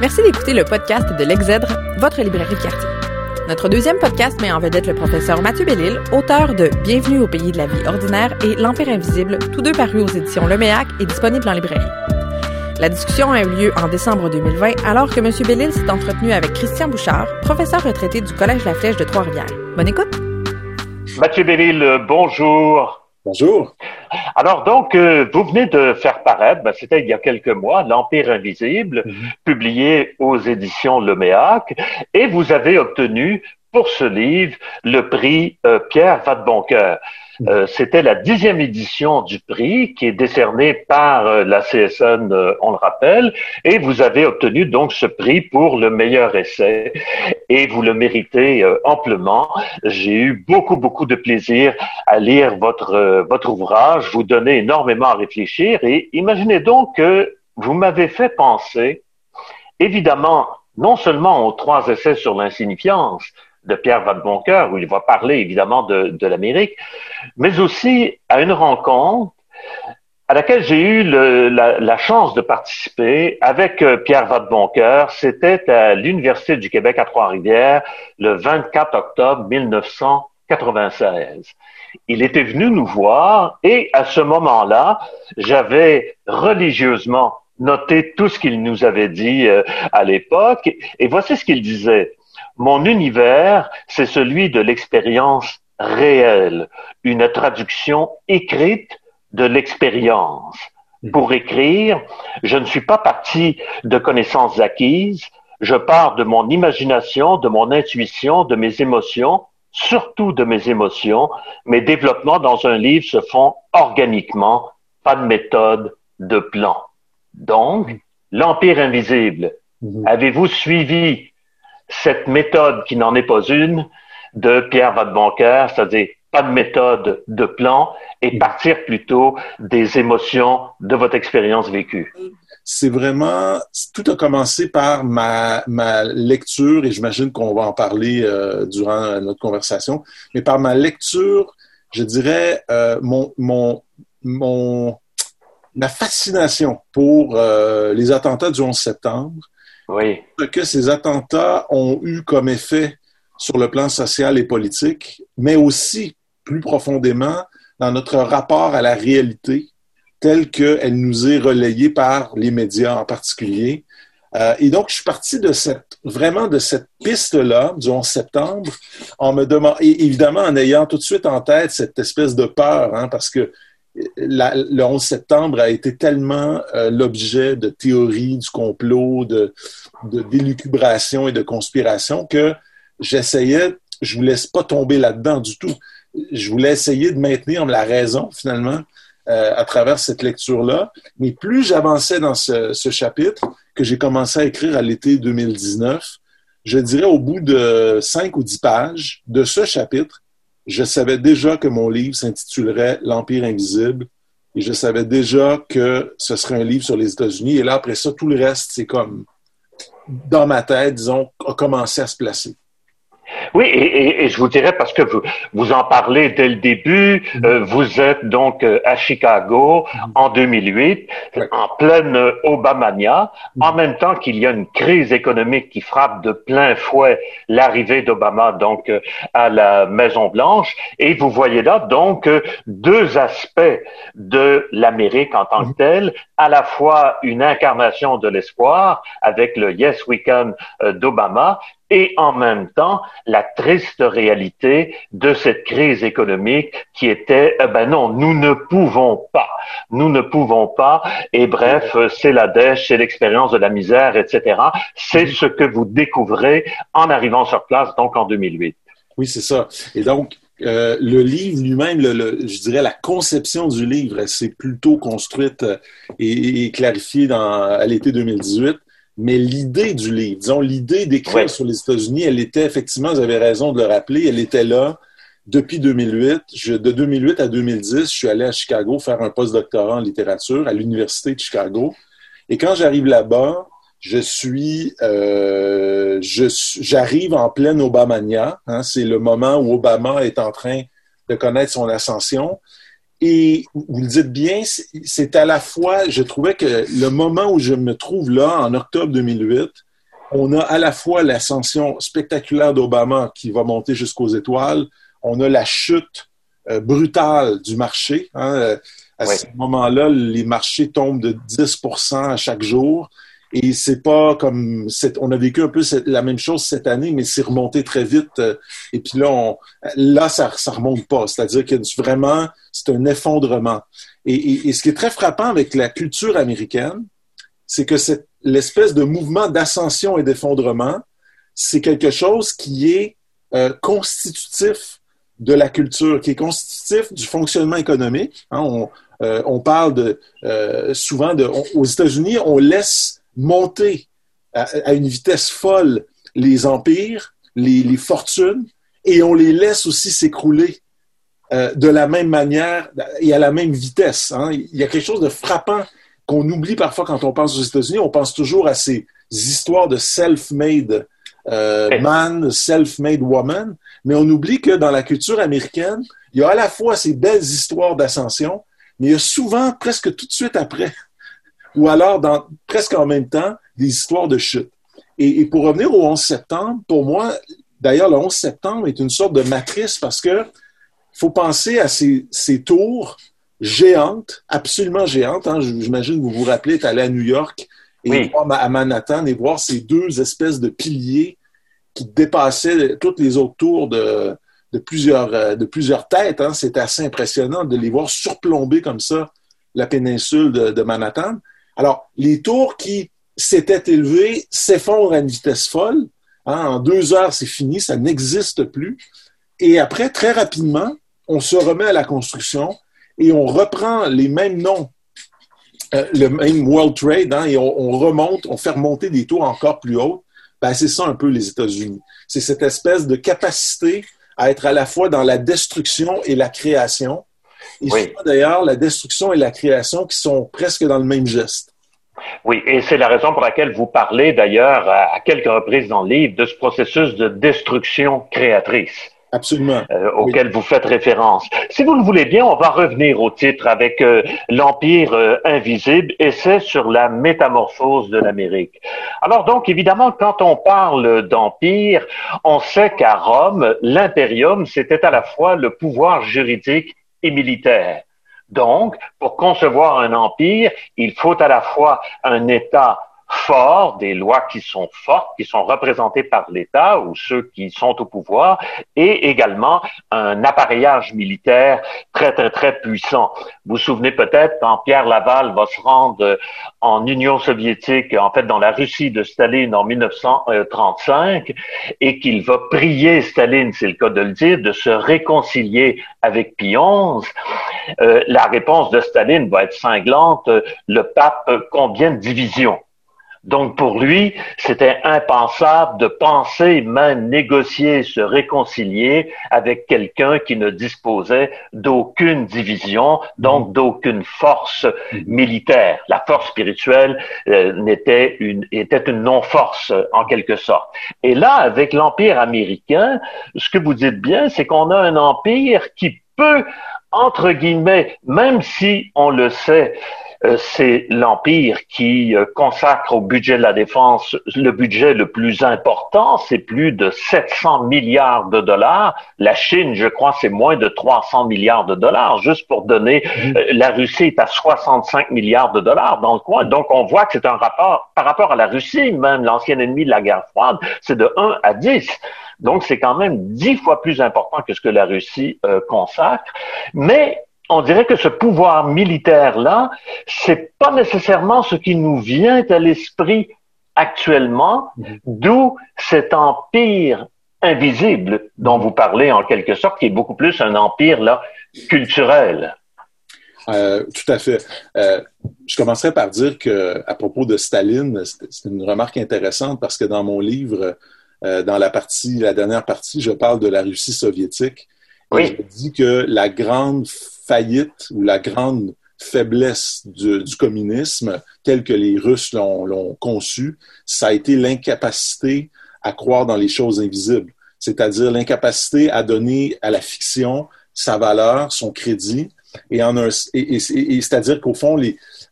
Merci d'écouter le podcast de l'Exèdre, votre librairie de quartier. Notre deuxième podcast met en vedette le professeur Mathieu Bellil, auteur de Bienvenue au pays de la vie ordinaire et L'Empire invisible, tous deux parus aux éditions Leméac et disponibles en librairie. La discussion a eu lieu en décembre 2020 alors que M. Bellil s'est entretenu avec Christian Bouchard, professeur retraité du Collège La Flèche de Trois-Rivières. Bonne écoute! Mathieu Bellil, bonjour. Bonjour. Alors donc, euh, vous venez de faire paraître, ben, c'était il y a quelques mois, L'Empire invisible, Mhm. publié aux éditions Leméac, et vous avez obtenu pour ce livre le prix euh, Pierre Vadeboncoeur. Euh, C'était la dixième édition du prix qui est décerné par euh, la CSN, euh, on le rappelle, et vous avez obtenu donc ce prix pour le meilleur essai, et vous le méritez euh, amplement. J'ai eu beaucoup, beaucoup de plaisir à lire votre, votre ouvrage, vous donnez énormément à réfléchir, et imaginez donc que vous m'avez fait penser, évidemment, non seulement aux trois essais sur l'insignifiance de Pierre Vadeboncoeur, où il va parler évidemment de, de l'Amérique, mais aussi à une rencontre à laquelle j'ai eu le- la, la chance de participer avec euh, Pierre Vadeboncoeur. C'était à l'Université du Québec à Trois-Rivières le 24 octobre 1996. Il était venu nous voir et à ce moment-là, j'avais religieusement noté tout ce qu'il nous avait dit euh, à l'époque et voici ce qu'il disait. Mon univers, c'est celui de l'expérience réelle, une traduction écrite de l'expérience. Pour écrire, je ne suis pas parti de connaissances acquises, je pars de mon imagination, de mon intuition, de mes émotions, surtout de mes émotions. Mes développements dans un livre se font organiquement, pas de méthode, de plan. Donc, l'Empire invisible, Mhm. avez-vous suivi cette méthode qui n'en est pas une de Pierre Vadeboncoeur, c'est-à-dire pas de méthode, de plan, et partir plutôt des émotions de votre expérience vécue? C'est vraiment, tout a commencé par ma, ma lecture, et j'imagine qu'on va en parler euh, durant notre conversation, mais par ma lecture, je dirais, euh, mon, mon, mon, ma fascination pour euh, les attentats du 11 septembre, Ce que ces attentats ont eu comme effet sur le plan social et politique, mais aussi plus profondément dans notre rapport à la réalité telle qu'elle nous est relayée par les médias en particulier. Euh, et donc, je suis parti de cette, vraiment de cette piste-là, du 11 septembre, en me demandant, évidemment en ayant tout de suite en tête cette espèce de peur, hein, parce que le 11 septembre a été tellement euh, l'objet de théories du complot, de, de d'élucubration et de conspiration que j'essayais, je voulais pas tomber là-dedans du tout. Je voulais essayer de maintenir la raison finalement euh, à travers cette lecture-là. Mais plus j'avançais dans ce, ce chapitre que j'ai commencé à écrire à l'été 2019, je dirais au bout de cinq ou dix pages de ce chapitre, je savais déjà que mon livre s'intitulerait L'Empire invisible et je savais déjà que ce serait un livre sur les États-Unis. Et là, après ça, tout le reste, c'est comme dans ma tête, disons, a commencé à se placer. Oui, et, et- et je vous dirais, parce que vous, vous en parlez dès le début, euh, vous êtes donc euh, à Chicago en 2008, Ouais. en pleine euh, Obamania, en même temps qu'il y a une crise économique qui frappe de plein fouet l'arrivée d'Obama donc euh, à la Maison Blanche, et vous voyez là donc deux aspects de l'Amérique en tant que telle, à la fois une incarnation de l'espoir avec le Yes Weekend euh, d'Obama, et en même temps la triste réalité de cette crise économique qui était, eh ben non, nous ne pouvons pas, nous ne pouvons pas, et bref, euh, c'est la dèche, c'est l'expérience de la misère, etc. C'est ce que vous découvrez en arrivant sur place, donc en 2008. Oui, c'est ça. Et donc, euh, le livre lui-même, le, le- je dirais la conception du livre, s'est plutôt construite euh, et, et clarifiée dans, à l'été 2018. Mais l'idée du livre, disons, l'idée d'écrire Ouais. sur les États-Unis, elle était effectivement, vous avez raison de le rappeler, elle était là depuis 2008. Je, de 2008 à 2010, je suis allé à Chicago faire un post-doctorat en littérature à l'Université de Chicago. Et quand j'arrive là-bas, je suis, euh, j'arrive en pleine Obamania. Hein, c'est le moment où Obama est en train de connaître son ascension. Et vous le dites bien, c'est à la fois, je trouvais que le moment où je me trouve là, en octobre 2008, on a à la fois l'ascension spectaculaire d'Obama qui va monter jusqu'aux étoiles, on a la chute euh, brutale du marché. Hein, euh, à ce moment-là, les marchés tombent de 10% à chaque jour. Et c'est pas comme on a vécu un peu la même chose cette année, mais c'est remonté très vite. Euh, et puis là, on, là, ça, ça remonte pas. C'est-à-dire que vraiment, c'est un effondrement. Et, ce qui est très frappant avec la culture américaine, c'est que l'espèce de mouvement d'ascension et d'effondrement, c'est quelque chose qui est euh, constitutif de la culture, qui est constitutif du fonctionnement économique. Hein, on, euh, on, parle de euh, souvent de, aux États-Unis, on laisse monter à, une vitesse folle les empires, les, fortunes, et on les laisse aussi s'écrouler euh, de la même manière et à la même vitesse. Hein. Il y a quelque chose de frappant qu'on oublie parfois quand on pense aux États-Unis. On pense toujours à ces histoires de self-made euh, man, self-made woman, mais on oublie que dans la culture américaine, il y a à la fois ces belles histoires d'ascension, mais il y a souvent, presque tout de suite après, ou alors dans, presque en même temps, des histoires de chute. Et, pour revenir au 11 septembre, pour moi, d'ailleurs, le 11 septembre est une sorte de matrice parce que faut penser à ces, ces tours géantes, absolument géantes. Hein. J'imagine que vous vous rappelez, être allé à New York et voir à Manhattan et voir ces deux espèces de piliers qui dépassaient toutes les autres tours de, de, plusieurs, euh, de plusieurs têtes. Hein. C'était assez impressionnant de les voir surplomber comme ça la péninsule de, de Manhattan. Alors, les tours qui s'étaient élevés s'effondrent à une vitesse folle. Hein, en deux heures, c'est fini, ça n'existe plus. Et après, très rapidement, on se remet à la construction et on reprend les mêmes noms, euh, le même World Trade, hein, et on, remonte, on fait remonter des tours encore plus hauts. Ben, c'est ça un peu les États-Unis. C'est cette espèce de capacité à être à la fois dans la destruction et la création. Et oui. d'ailleurs, la destruction et la création qui sont presque dans le même geste. Oui, et c'est la raison pour laquelle vous parlez d'ailleurs à quelques reprises dans le livre de ce processus de destruction créatrice. Absolument. Euh, auquel vous faites référence. Si vous le voulez bien, on va revenir au titre avec euh, l'Empire euh, invisible et c'est sur la métamorphose de l'Amérique. Alors donc, évidemment, quand on parle d'Empire, on sait qu'à Rome, l'impérium, c'était à la fois le pouvoir juridique et militaire. Donc, pour concevoir un empire, il faut à la fois un État fort, des lois qui sont fortes, qui sont représentées par l'État ou ceux qui sont au pouvoir, et également un appareillage militaire très, très, très puissant. Vous vous souvenez peut-être quand Pierre Laval va se rendre en Union soviétique, en fait dans la Russie de Staline en 1935, et qu'il va prier Staline, c'est le cas de le dire, de se réconcilier avec Pie XI, euh, la réponse de Staline va être cinglante. Le pape, combien de divisions? Donc pour lui, c'était impensable de penser, même négocier, se réconcilier avec quelqu'un qui ne disposait d'aucune division, donc mm-hmm. d'aucune force mm-hmm. militaire. La force spirituelle euh, n'était une était une non-force en quelque sorte. Et là, avec l'empire américain, ce que vous dites bien, c'est qu'on a un empire qui peut entre guillemets, même si on le sait, euh, c'est l'Empire qui euh, consacre au budget de la défense le budget le plus important, c'est plus de 700 milliards de dollars. La Chine, je crois, c'est moins de 300 milliards de dollars. Juste pour donner, mhm. euh, la Russie est à 65 milliards de dollars dans le coin. Donc, on voit que c'est un rapport, par rapport à la Russie, même l'ancien ennemi de la guerre froide, c'est de 1 à 10. Donc, c'est quand même dix fois plus important que ce que la Russie consacre. Mais on dirait que ce pouvoir militaire-là, c'est pas nécessairement ce qui nous vient à l'esprit actuellement, mhm. d'où cet empire invisible dont vous parlez en quelque sorte, qui est beaucoup plus un empire là culturel. Euh, tout à fait. Euh, je commencerai par dire que à propos de Staline, c'est une remarque intéressante parce que dans mon livre, euh, dans la partie, la dernière partie, je parle de la Russie soviétique. Et je dis que la grande faillite ou la grande faiblesse du, communisme tel que les Russes l'ont conçu, ça a été l'incapacité à croire dans les choses invisibles, c'est-à-dire l'incapacité à donner à la fiction sa valeur, son crédit, et c'est-à-dire qu'au fond,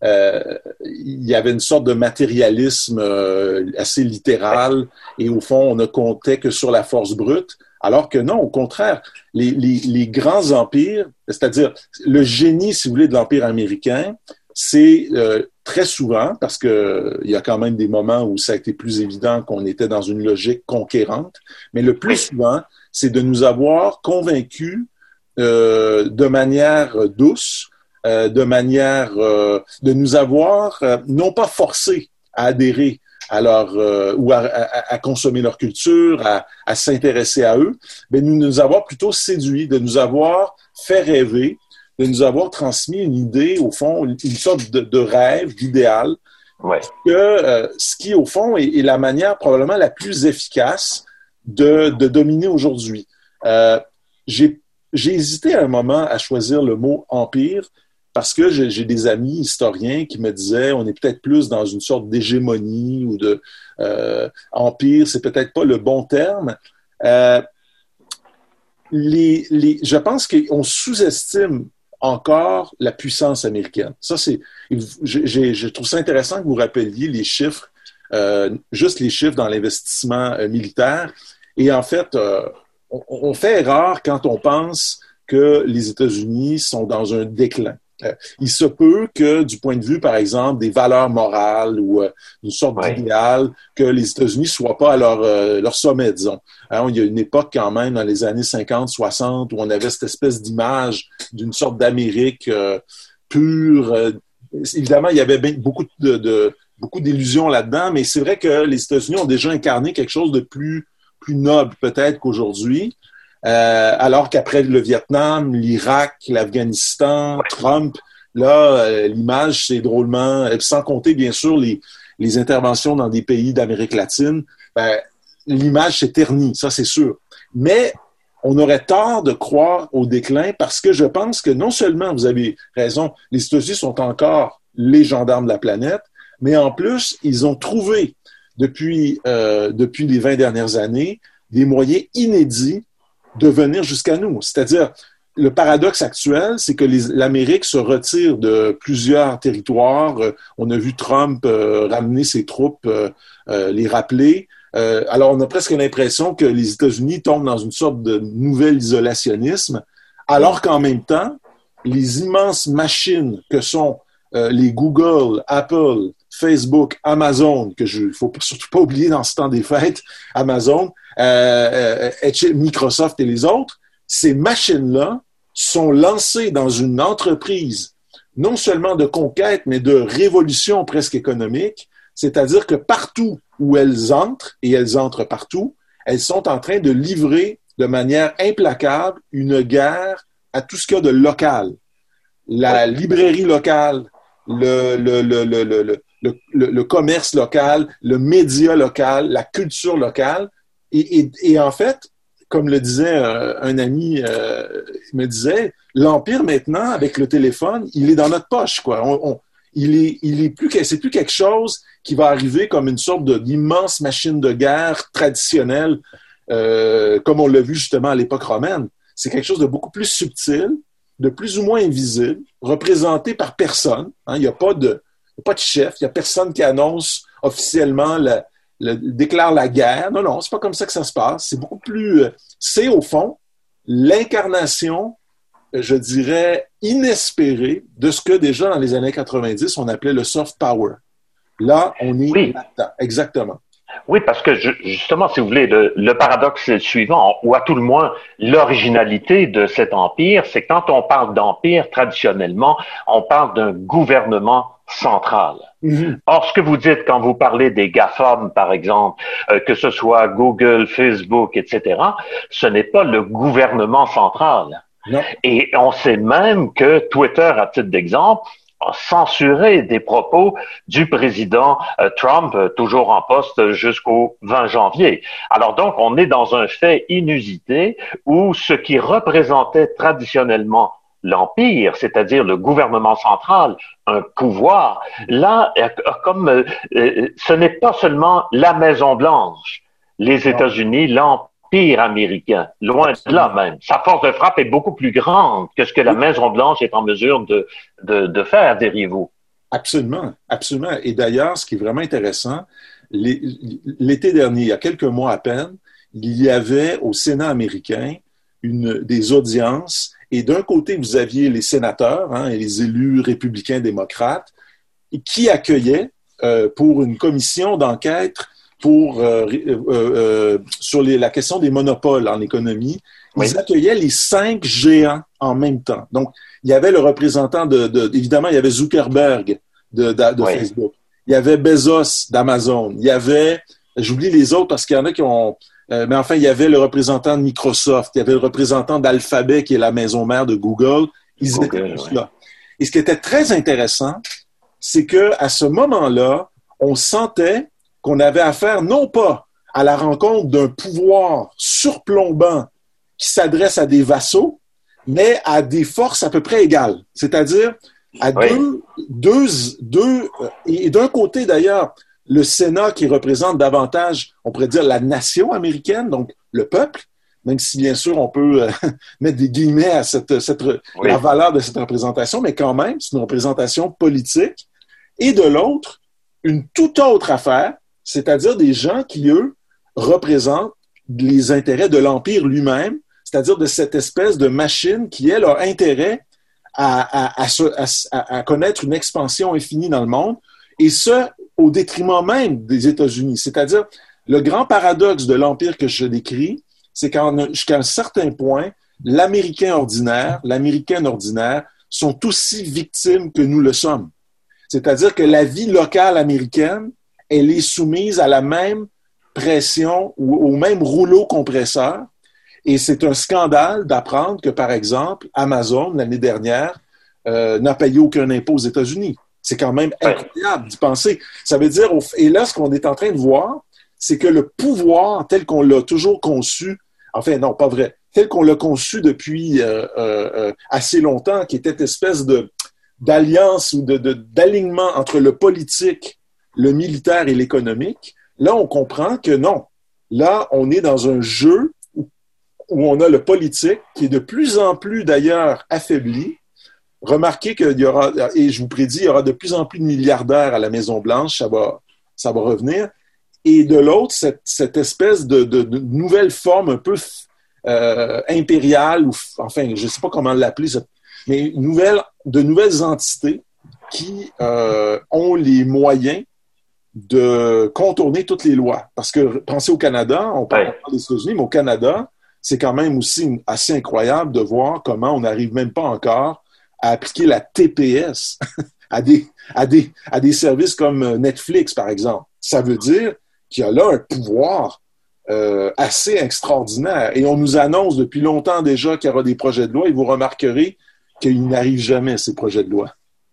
euh, il y avait une sorte de matérialisme euh, assez littéral, et au fond, on ne comptait que sur la force brute. Alors que non, au contraire, les, les, les grands empires, c'est-à-dire le génie, si vous voulez, de l'empire américain, c'est euh, très souvent, parce que il y a quand même des moments où ça a été plus évident qu'on était dans une logique conquérante, mais le plus souvent, c'est de nous avoir convaincus euh, de manière douce, euh, de manière euh, de nous avoir euh, non pas forcés à adhérer à leur ou à, à, consommer leur culture, à, à s'intéresser à eux, mais nous nous avoir plutôt séduits, de nous avoir fait rêver, de nous avoir transmis une idée, au fond, une, sorte de, de rêve, d'idéal, ouais. que ce qui, au fond, est, est, la manière probablement la plus efficace de, de dominer aujourd'hui. Euh, j'ai hésité à un moment à choisir le mot empire parce que j'ai des amis historiens qui me disaient on est peut-être plus dans une sorte d'hégémonie ou de euh, empire, c'est peut-être pas le bon terme. Euh, les, les, je pense qu'on sous-estime encore la puissance américaine. Ça, c'est, je trouve ça intéressant que vous rappeliez les chiffres, euh, juste les chiffres dans l'investissement euh, militaire. Et en fait, euh, on, on, fait erreur quand on pense que les États-Unis sont dans un déclin. Euh, il se peut que, du point de vue, par exemple, des valeurs morales ou euh, une sorte ouais. d'idéal, que les États-Unis soient pas à leur, euh, leur sommet, disons. Hein, il y a une époque quand même, dans les années 50, 60, où on avait cette espèce d'image d'une sorte d'Amérique pure. évidemment, il y avait beaucoup de, de beaucoup d'illusions là-dedans, mais c'est vrai que les États-Unis ont déjà incarné quelque chose de plus plus noble peut-être qu'aujourd'hui. Euh, alors qu'après le Vietnam, l'Irak, l'Afghanistan, Trump, là, euh, l'image, c'est drôlement, sans compter bien sûr les, les interventions dans des pays d'Amérique latine, ben, l'image s'est ternie, ça c'est sûr. Mais on aurait tort de croire au déclin parce que je pense que non seulement, vous avez raison, les États-Unis sont encore les gendarmes de la planète, mais en plus, ils ont trouvé depuis, euh, depuis les 20 dernières années des moyens inédits de venir jusqu'à nous. C'est-à-dire, le paradoxe actuel, c'est que l'Amérique se retire de plusieurs territoires. Euh, on a vu Trump euh, ramener ses troupes, euh, euh les rappeler. Alors, on a presque l'impression que les États-Unis tombent dans une sorte de nouvel isolationnisme, alors qu'en même temps, les immenses machines que sont les Google, Apple, Facebook, Amazon, que je faut surtout pas oublier dans ce temps des fêtes, Amazon, euh, euh Microsoft et les autres, ces machines-là sont lancées dans une entreprise non seulement de conquête, mais de révolution presque économique, c'est-à-dire que partout où elles entrent, et elles entrent partout, elles sont en train de livrer de manière implacable une guerre à tout ce qu'il y a de local. La librairie locale, le, commerce local, le média local, la culture locale. Et, en fait, comme le disait euh, un ami, euh, me disait, l'empire maintenant avec le téléphone, il est dans notre poche, quoi. On, il est, il est plus, c'est plus quelque chose qui va arriver comme une sorte d'immense machine de guerre traditionnelle, euh, comme on l'a vu justement à l'époque romaine. C'est quelque chose de beaucoup plus subtil, de plus ou moins invisible, représenté par personne. Hein. Il n'y a pas de, pas de chef, il n'y a personne qui annonce officiellement, le, le, déclare la guerre. Non, non, c'est pas comme ça que ça se passe. C'est beaucoup plus. Euh, c'est au fond l'incarnation, je dirais, inespérée de ce que déjà dans les années 90, on appelait le soft power. Là, on est oui. là-dedans. Exactement. Oui, parce que justement, si vous voulez, le, le paradoxe suivant, ou à tout le moins l'originalité de cet empire, c'est quand on parle d'empire, traditionnellement, on parle d'un gouvernement central. Mm-hmm. Or, ce que vous dites quand vous parlez des GAFAM, par exemple, euh, que ce soit Google, Facebook, etc., ce n'est pas le gouvernement central. Non. Et on sait même que Twitter, à titre d'exemple, censuré des propos du président euh, Trump, euh, toujours en poste jusqu'au 20 janvier. Alors donc, on est dans un fait inusité où ce qui représentait traditionnellement l'empire, c'est-à-dire le gouvernement central, un pouvoir, là, euh, comme ce n'est pas seulement la Maison Blanche, les États-Unis, l'empire américain. Loin de là même. Sa force de frappe est beaucoup plus grande que ce que la Maison-Blanche est en mesure de, de, de faire rivaux. Absolument, absolument. Et d'ailleurs, ce qui est vraiment intéressant, l'été dernier, il y a quelques mois à peine, il y avait au Sénat américain une, des audiences et d'un côté, vous aviez les sénateurs hein, et les élus républicains démocrates qui accueillaient euh, pour une commission d'enquête pour euh, euh, euh sur les, la question des monopoles en économie. Ils accueillaient les cinq géants en même temps. Donc, il y avait le représentant de, de évidemment, il y avait Zuckerberg de, de, de Facebook. Il y avait Bezos d'Amazon. Il y avait, j'oublie les autres parce qu'il y en a qui ont, euh, mais enfin, il y avait le représentant de Microsoft, il y avait le représentant d'Alphabet, qui est la maison mère de Google. Ils étaient tous là. Et ce qui était très intéressant, c'est que à ce moment-là, on sentait qu'on avait affaire non pas à la rencontre d'un pouvoir surplombant qui s'adresse à des vassaux, mais à des forces à peu près égales. C'est-à-dire à deux, deux, deux, et d'un côté d'ailleurs, le Sénat qui représente davantage, on pourrait dire, la nation américaine, donc le peuple, même si bien sûr on peut euh, mettre des guillemets à cette, cette la valeur de cette représentation, mais quand même, c'est une représentation politique. Et de l'autre, une toute autre affaire, c'est-à-dire des gens qui, eux, représentent les intérêts de l'Empire lui-même, c'est-à-dire de cette espèce de machine qui, elle, a intérêt à, connaître une expansion infinie dans le monde, et ce, au détriment même des États-Unis. C'est-à-dire, le grand paradoxe de l'empire que je décris, c'est qu'à un certain point, l'Américain ordinaire, l'Américaine ordinaire sont aussi victimes que nous le sommes. C'est-à-dire que la vie locale américaine, elle est soumise à la même pression ou au même rouleau compresseur. Et c'est un scandale d'apprendre que, par exemple, Amazon, l'année dernière, euh, n'a payé aucun impôt aux États-Unis. C'est quand même incroyable d'y penser. Ça veut dire, et là, ce qu'on est en train de voir, c'est que le pouvoir tel qu'on l'a toujours conçu, enfin non, pas vrai, tel qu'on l'a conçu depuis euh, euh, assez longtemps, qui était une espèce de d'alliance ou de, d'alignement entre le politique, le militaire et l'économique, là, on comprend que non. Là, on est dans un jeu où on a le politique qui est de plus en plus d'ailleurs affaibli, remarquez qu'il y aura, et je vous prédis, il y aura de plus en plus de milliardaires à la Maison-Blanche, ça va, ça va revenir. Et de l'autre, cette, cette, espèce de, de, de, nouvelle forme un peu euh, impériale, ou enfin, je ne sais pas comment l'appeler, mais nouvelle, de nouvelles entités qui euh, ont les moyens de contourner toutes les lois. Parce que pensez au Canada, on parle des États-Unis, mais au Canada, c'est quand même aussi assez incroyable de voir comment on n'arrive même pas encore à appliquer la TPS à des, à, des, à des services comme euh, Netflix, par exemple. Ça veut dire qu'il y a là un pouvoir euh, assez extraordinaire. Et on nous annonce depuis longtemps déjà qu'il y aura des projets de loi et vous remarquerez qu'ils n'arrivent jamais, ces projets de loi.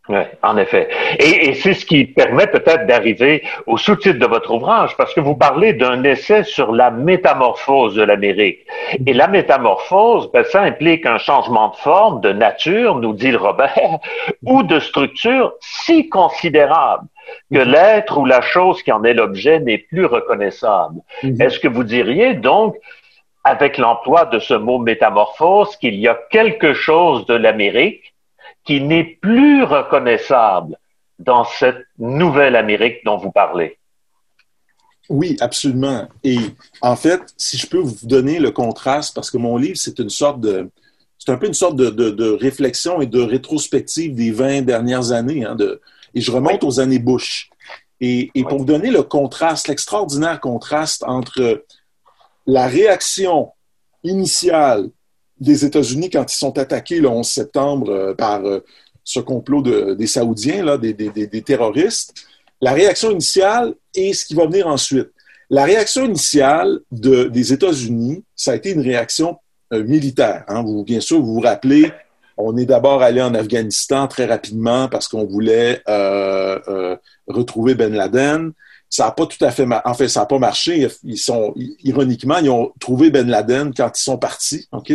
Oui, en effet. Et, et c'est ce qui permet peut-être d'arriver au sous-titre de votre ouvrage, parce que vous parlez d'un essai sur la métamorphose de l'Amérique. Et la métamorphose, ben, ça implique un changement de forme, de nature, nous dit le Robert, ou de structure si considérable que l'être ou la chose qui en est l'objet n'est plus reconnaissable. Mm-hmm. Est-ce que vous diriez donc, avec l'emploi de ce mot métamorphose, qu'il y a quelque chose de l'Amérique qui n'est plus reconnaissable dans cette nouvelle Amérique dont vous parlez. Oui, absolument. Et en fait, si je peux vous donner le contraste, parce que mon livre, c'est une sorte de, c'est un peu une sorte de, de, réflexion et de rétrospective des 20 dernières années. Hein, de, et je remonte aux années Bush. Et, et pour vous donner le contraste, l'extraordinaire contraste entre la réaction initiale des États-Unis quand ils sont attaqués le 11 septembre euh, par euh, ce complot des Saoudiens, là, des, terroristes, la réaction initiale et ce qui va venir ensuite. La réaction initiale des États-Unis, ça a été une réaction euh, militaire. Hein. Vous, bien sûr, vous vous rappelez, on est d'abord allé en Afghanistan très rapidement parce qu'on voulait retrouver Ben Laden ça n'a pas tout à fait, en fait, ça n'a pas marché. Ils sont, ironiquement, ils ont trouvé Ben Laden quand ils sont partis. Ok,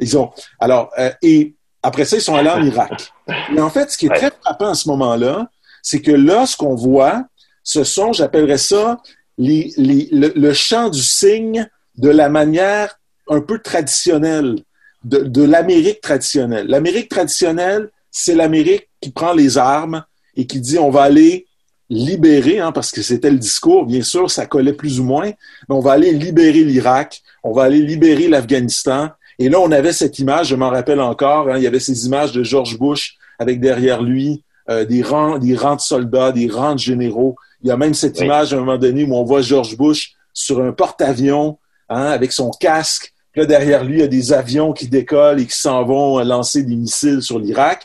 ils ont, alors, euh, et après ça, ils sont allés en Irak. Mais en fait, ce qui est très frappant à ce moment-là, c'est que là, ce qu'on voit, ce sont, j'appellerais ça, les, les, le, le, chant du cygne de la manière un peu traditionnelle, de, de l'Amérique traditionnelle. L'Amérique traditionnelle, c'est l'Amérique qui prend les armes et qui dit on va aller libérer, hein, parce que c'était le discours, bien sûr, ça collait plus ou moins, mais on va aller libérer l'Irak, on va aller libérer l'Afghanistan. Et là, on avait cette image, je m'en rappelle encore, hein, il y avait ces images de George Bush avec derrière lui euh, des rangs, des rangs de soldats, des rangs de généraux. Il y a même cette image à un moment donné où on voit George Bush sur un porte-avions hein, avec son casque. Là, derrière lui, il y a des avions qui décollent et qui s'en vont lancer des missiles sur l'Irak.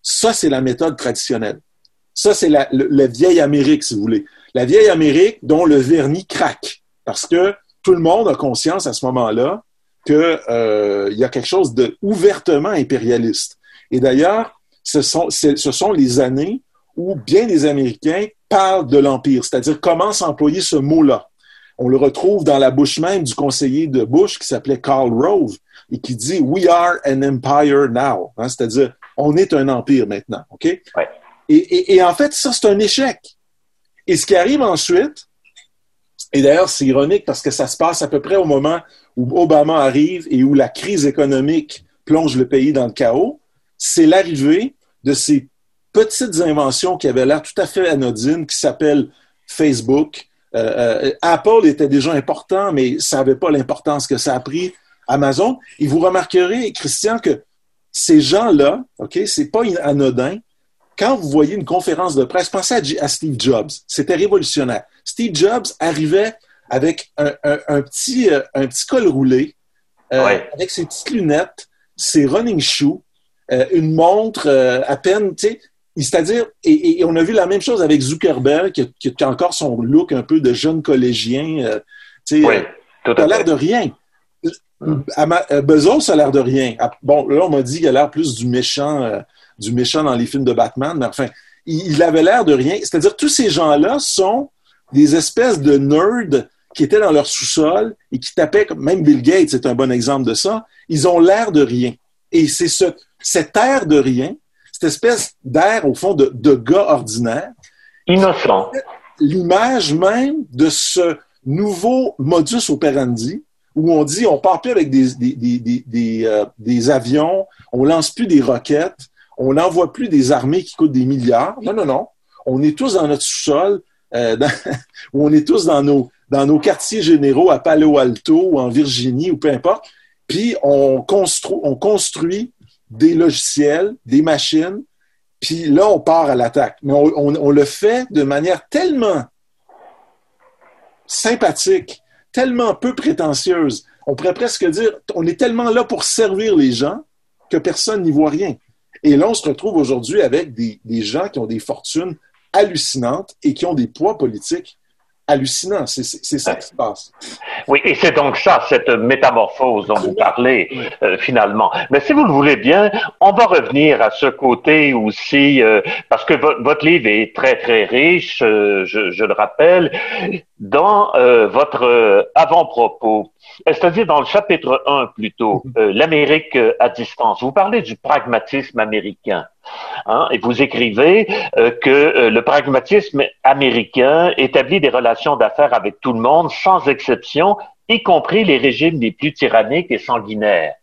Ça, c'est la méthode traditionnelle. Ça, c'est la, vieille Amérique, si vous voulez. La vieille Amérique dont le vernis craque. Parce que tout le monde a conscience à ce moment-là qu'il euh, y a quelque chose de ouvertement impérialiste. Et d'ailleurs, ce sont, ce sont les années où bien des Américains parlent de l'Empire, c'est-à-dire commencent à employer ce mot-là. On le retrouve dans la bouche même du conseiller de Bush qui s'appelait Karl Rove et qui dit We are an empire now. Hein, c'est-à-dire, on est un empire maintenant. OK? Et, en fait, ça, c'est un échec. Et ce qui arrive ensuite, et d'ailleurs, c'est ironique parce que ça se passe à peu près au moment où Obama arrive et où la crise économique plonge le pays dans le chaos, c'est l'arrivée de ces petites inventions qui avaient l'air tout à fait anodines, qui s'appellent Facebook. Euh, euh, Apple était déjà important, mais ça n'avait pas l'importance que ça a pris. Amazon. Et vous remarquerez, Christian, que ces gens-là, OK, c'est pas anodin, quand vous voyez une conférence de presse, pensez à, Steve Jobs. C'était révolutionnaire. Steve Jobs arrivait avec un, petit, euh, un petit col roulé, euh, avec ses petites lunettes, ses running shoes, euh, une montre à peine, tu sais, c'est-à-dire, et, on a vu la même chose avec Zuckerberg, qui, a encore son look un peu de jeune collégien. tu sais, oui, a l'air de rien. Bezos a l'air de rien. Ah, bon, là, on m'a dit qu'il a l'air plus du méchant du méchant dans les films de Batman, mais enfin, il, avait l'air de rien. C'est-à-dire, tous ces gens-là sont des espèces de nerds qui étaient dans leur sous-sol et qui tapaient, même Bill Gates c'est un bon exemple de ça, ils ont l'air de rien. Et c'est ce, cet air de rien, cette espèce d'air, au fond, de, de gars ordinaire. Innocent. L'image même de ce nouveau modus operandi où on dit on part plus avec des, des, des, des, euh, des avions, on lance plus des roquettes, on n'envoie plus des armées qui coûtent des milliards. Non, non, non. On est tous dans notre sous-sol, euh, on est tous dans nos, quartiers généraux à Palo Alto ou en Virginie ou peu importe. Puis on construit, on construit des logiciels, des machines, puis là, on part à l'attaque. Mais on, le fait de manière tellement sympathique, tellement peu prétentieuse. On pourrait presque dire, on est tellement là pour servir les gens que personne n'y voit rien. Et là, on se retrouve aujourd'hui avec des, des gens qui ont des fortunes hallucinantes et qui ont des poids politiques hallucinants. C'est ça qui se passe. Oui, et c'est donc ça, cette métamorphose dont vous parlez euh, finalement. Mais si vous le voulez bien, on va revenir à ce côté aussi, euh, parce que votre livre est très très riche, euh, je, je, le rappelle, dans votre avant-propos, c'est-à-dire dans le chapitre 1 plutôt, mhm. l'Amérique à distance. Vous parlez du pragmatisme américain. Hein, et vous écrivez que le pragmatisme américain établit des relations d'affaires avec tout le monde sans exception y compris les régimes les plus tyranniques et sanguinaires.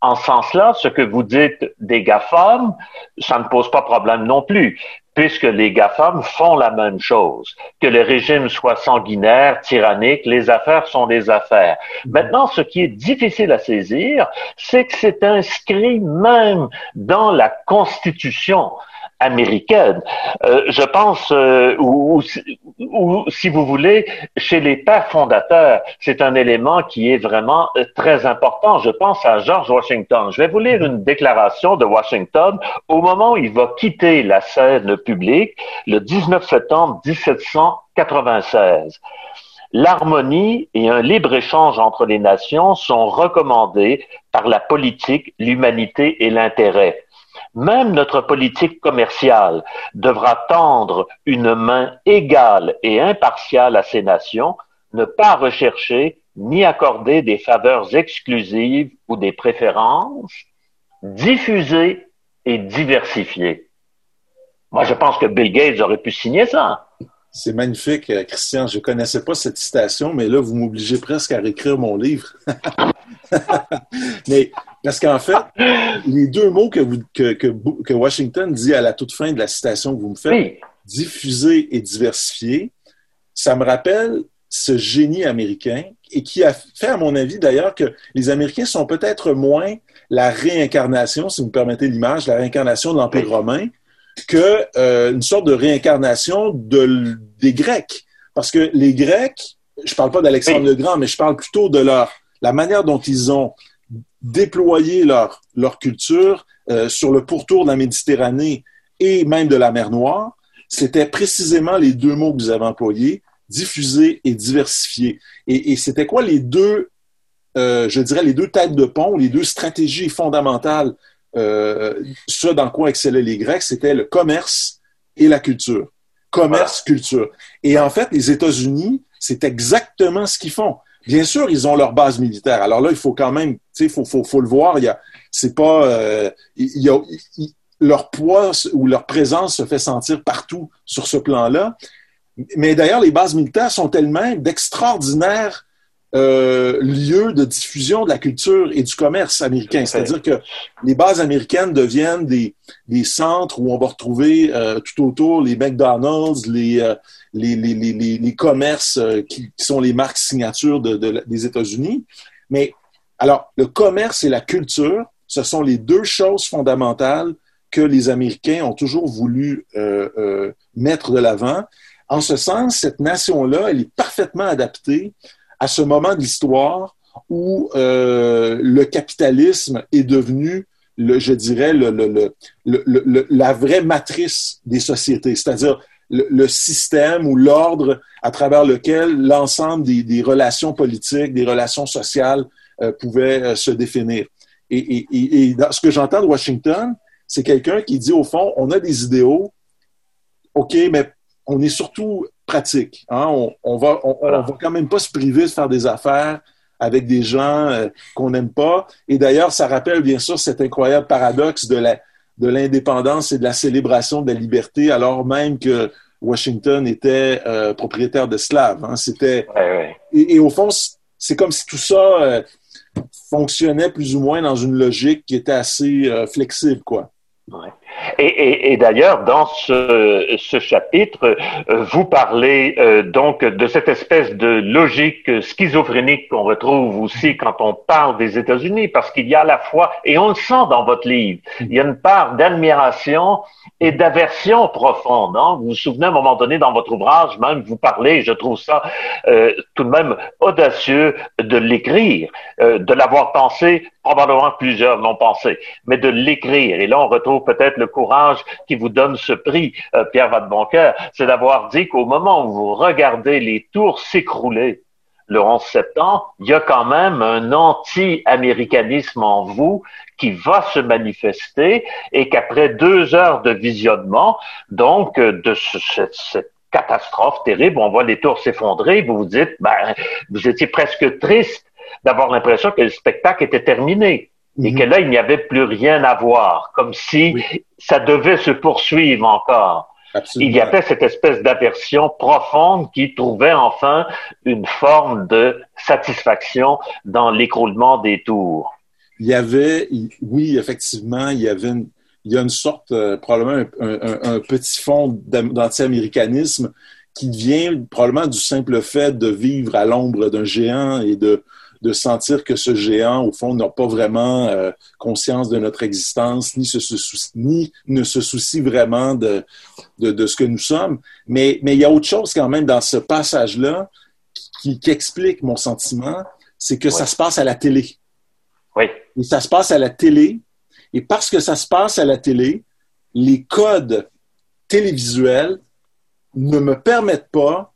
En ce sens-là, ce que vous dites des GAFAM, ça ne pose pas problème non plus, puisque les GAFAM font la même chose. Que le régime soit sanguinaire, tyrannique, les affaires sont des affaires. Maintenant, ce qui est difficile à saisir, c'est que c'est inscrit même dans la Constitution américaine. Euh, je pense, euh, ou, si vous voulez, chez les pères fondateurs, c'est un élément qui est vraiment euh, très important. Je pense à George Washington. Je vais vous lire une déclaration de Washington au moment où il va quitter la scène publique, le 19 septembre 1796. L'harmonie et un libre-échange entre les nations sont recommandés par la politique, l'humanité et l'intérêt. Même notre politique commerciale devra tendre une main égale et impartiale à ces nations, ne pas rechercher ni accorder des faveurs exclusives ou des préférences, diffuser et diversifier. Moi, je pense que Bill Gates aurait pu signer ça. C'est magnifique, euh, Christian. Je ne connaissais pas cette citation, mais là, vous m'obligez presque à réécrire mon livre. mais parce qu'en fait, les deux mots que, que, Washington dit à la toute fin de la citation que vous me faites, diffuser et diversifier, ça me rappelle ce génie américain et qui a fait, à mon avis d'ailleurs, que les Américains sont peut-être moins la réincarnation, si vous me permettez l'image, la réincarnation de l'Empire romain, que euh, une sorte de réincarnation de, des Grecs. Parce que les Grecs, je parle pas d'Alexandre le Grand, mais je parle plutôt de leur la manière dont ils ont déployé leur, leur culture euh, sur le pourtour de la Méditerranée et même de la mer Noire. C'était précisément les deux mots que vous avez employés, diffuser et diversifier. Et, et c'était quoi les deux, euh, je dirais, les deux têtes de pont, les deux stratégies fondamentales euh, ce dans quoi excellaient les Grecs, c'était le commerce et la culture. Commerce, culture. Et en fait, les États-Unis, c'est exactement ce qu'ils font. Bien sûr, ils ont leur base militaire. Alors là, il faut quand même, tu sais, faut, faut, faut, le voir. Il y a, c'est pas, euh, il y a, leur poids ou leur présence se fait sentir partout sur ce plan-là. Mais d'ailleurs, les bases militaires sont elles-mêmes d'extraordinaires euh, lieu de diffusion de la culture et du commerce américain. C'est-à-dire que les bases américaines deviennent des, des centres où on va retrouver euh, tout autour les McDonald's, les, euh, les, les, les, les, commerces euh, qui, qui, sont les marques signatures de, de, des États-Unis. Mais alors, le commerce et la culture, ce sont les deux choses fondamentales que les Américains ont toujours voulu mettre de l'avant. En ce sens, cette nation-là, elle est parfaitement adaptée à ce moment de l'histoire où euh, le capitalisme est devenu, le, je dirais, le, le, le, la vraie matrice des sociétés, c'est-à-dire le, système ou l'ordre à travers lequel l'ensemble des, des, relations politiques, des relations sociales euh, pouvaient euh, se définir. Et, et, et, dans ce que j'entends de Washington, c'est quelqu'un qui dit, au fond, on a des idéaux, OK, mais on est surtout pratique. Hein? On, on, va, on, on, va quand même pas se priver de faire des affaires avec des gens euh, qu'on n'aime pas. Et d'ailleurs, ça rappelle bien sûr cet incroyable paradoxe de la de l'indépendance et de la célébration de la liberté, alors même que Washington était euh, propriétaire d'esclaves. Hein? C'était Et, et, au fond, c'est comme si tout ça euh, fonctionnait plus ou moins dans une logique qui était assez flexible, quoi. Ouais. Et, et, et d'ailleurs, dans ce, ce, chapitre, vous parlez euh, donc de cette espèce de logique schizophrénique qu'on retrouve aussi quand on parle des États-Unis, parce qu'il y a à la fois, et on le sent dans votre livre, il y a une part d'admiration et d'aversion profonde. Hein? Vous vous souvenez à un moment donné dans votre ouvrage, même vous parlez, je trouve ça euh, tout de même audacieux de l'écrire, euh, de l'avoir pensé, probablement plusieurs l'ont pensé, mais de l'écrire. Et là, on retrouve peut-être le courage qui vous donne ce prix, euh, Pierre Vadeboncoeur, c'est d'avoir dit qu'au moment où vous regardez les tours s'écrouler, le 11 septembre, il y a quand même un anti-américanisme en vous qui va se manifester et qu'après deux heures de visionnement, donc de cette, catastrophe terrible, on voit les tours s'effondrer, vous vous dites, ben, vous étiez presque triste d'avoir l'impression que le spectacle était terminé et mhm. que là, il n'y avait plus rien à voir, comme si ça devait se poursuivre encore. Il y avait cette espèce d'aversion profonde qui trouvait enfin une forme de satisfaction dans l'écroulement des tours. Il y avait, oui, effectivement, il y avait une, il y a une sorte, euh, probablement un, petit fond d'anti-américanisme qui vient probablement du simple fait de vivre à l'ombre d'un géant et de, de sentir que ce géant, au fond, n'a pas vraiment euh, conscience de notre existence, ni, se, ni ne se soucie vraiment de, de, de, ce que nous sommes. Mais, mais il y a autre chose quand même dans ce passage-là qui, qui, explique mon sentiment, c'est que ça se passe à la télé. Oui. Et ça se passe à la télé. Et parce que ça se passe à la télé, les codes télévisuels ne me permettent pas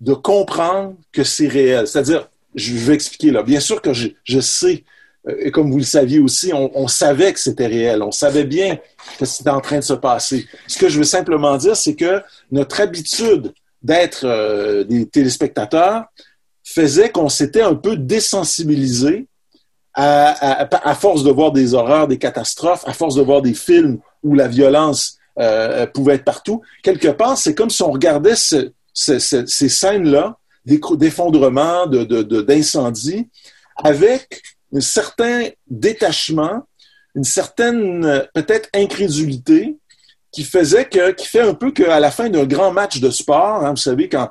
de comprendre que c'est réel. C'est-à-dire, je vais expliquer là. Bien sûr que je, je sais, euh, et comme vous le saviez aussi, on, savait que c'était réel. On savait bien que c'était en train de se passer. Ce que je veux simplement dire, c'est que notre habitude d'être euh, des téléspectateurs faisait qu'on s'était un peu désensibilisé à, à, force de voir des horreurs, des catastrophes, à force de voir des films où la violence euh, pouvait être partout. Quelque part, c'est comme si on regardait ce, ces, scènes-là d'effondrement, d'incendie, de, avec un certain détachement, une certaine peut-être incrédulité qui faisait que, qui fait un peu qu'à la fin d'un grand match de sport, hein, vous savez, quand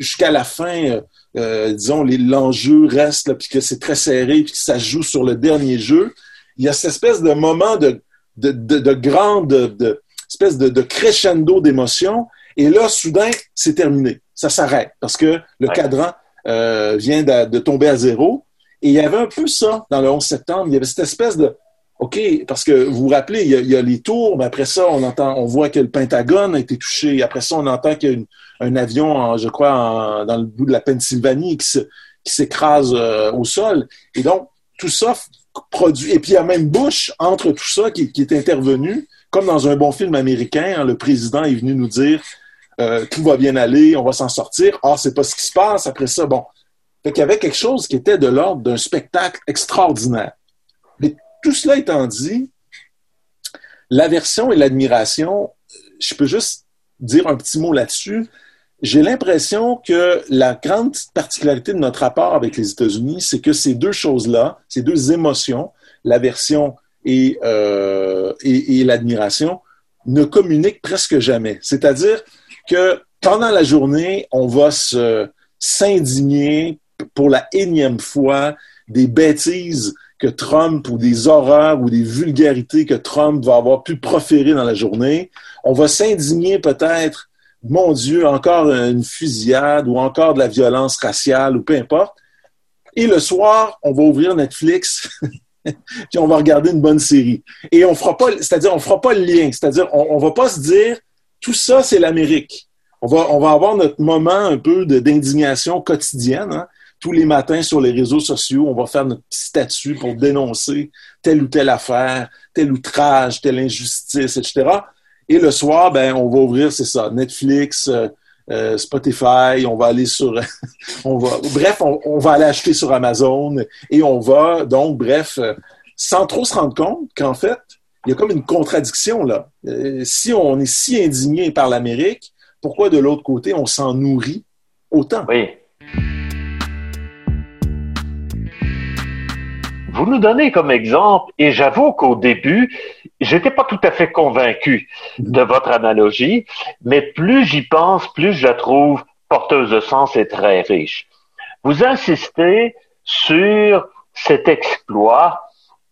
jusqu'à la fin, euh, euh, disons, l'enjeu reste, puis que c'est très serré, puis que ça joue sur le dernier jeu, il y a cette espèce de moment de, de, de, grande, de, espèce de, crescendo d'émotion, et là, soudain, c'est terminé. Ça s'arrête parce que le cadran euh, vient de, tomber à zéro. Et il y avait un peu ça dans le 11 septembre. Il y avait cette espèce de OK, parce que vous vous rappelez, il y, a, les tours, mais après ça, on entend, on voit que le Pentagone a été touché. Après ça, on entend qu'il y a un avion, je crois, dans le bout de la Pennsylvanie qui, s'écrase euh, au sol. Et donc, tout ça produit. Et puis, il y a même Bush, entre tout ça, qui, est intervenu, comme dans un bon film américain. Hein, le président est venu nous dire euh, tout va bien aller, on va s'en sortir. Ah, c'est pas ce qui se passe. Après ça, bon. Fait qu'il y avait quelque chose qui était de l'ordre d'un spectacle extraordinaire tout cela étant dit, l'aversion et l'admiration, je peux juste dire un petit mot là-dessus. J'ai l'impression que la grande particularité de notre rapport avec les États-Unis, c'est que ces deux choses-là, ces deux émotions, l'aversion euh, et, et l'admiration, ne communiquent presque jamais. C'est-à-dire que pendant la journée, on va se s'indigner pour la énième fois des bêtises que Trump ou des horreurs ou des vulgarités que Trump va avoir pu proférer dans la journée. On va s'indigner peut-être, mon Dieu, encore une fusillade ou encore de la violence raciale ou peu importe. Et le soir, on va ouvrir Netflix puis on va regarder une bonne série. Et on fera pas, c'est-à-dire, on fera pas le lien. C'est-à-dire, on, on va pas se dire, tout ça, c'est l'Amérique. On va, on va avoir notre moment un peu d'indignation quotidienne. Hein? tous les matins sur les réseaux sociaux, on va faire notre petit statut pour dénoncer telle ou telle affaire, tel outrage, telle injustice, etc. Et le soir, ben, on va ouvrir, c'est ça, Netflix, euh, euh, Spotify, on va aller sur, on va, bref, on, va aller acheter sur Amazon et on va, donc, bref, euh, sans trop se rendre compte qu'en fait, il y a comme une contradiction là. si on est si indigné par l'Amérique, pourquoi de l'autre côté on s'en nourrit autant? Oui. Vous nous donnez comme exemple, et j'avoue qu'au début, j'étais pas tout à fait convaincu de votre analogie, mais plus j'y pense, plus je la trouve porteuse de sens et très riche. Vous insistez sur cet exploit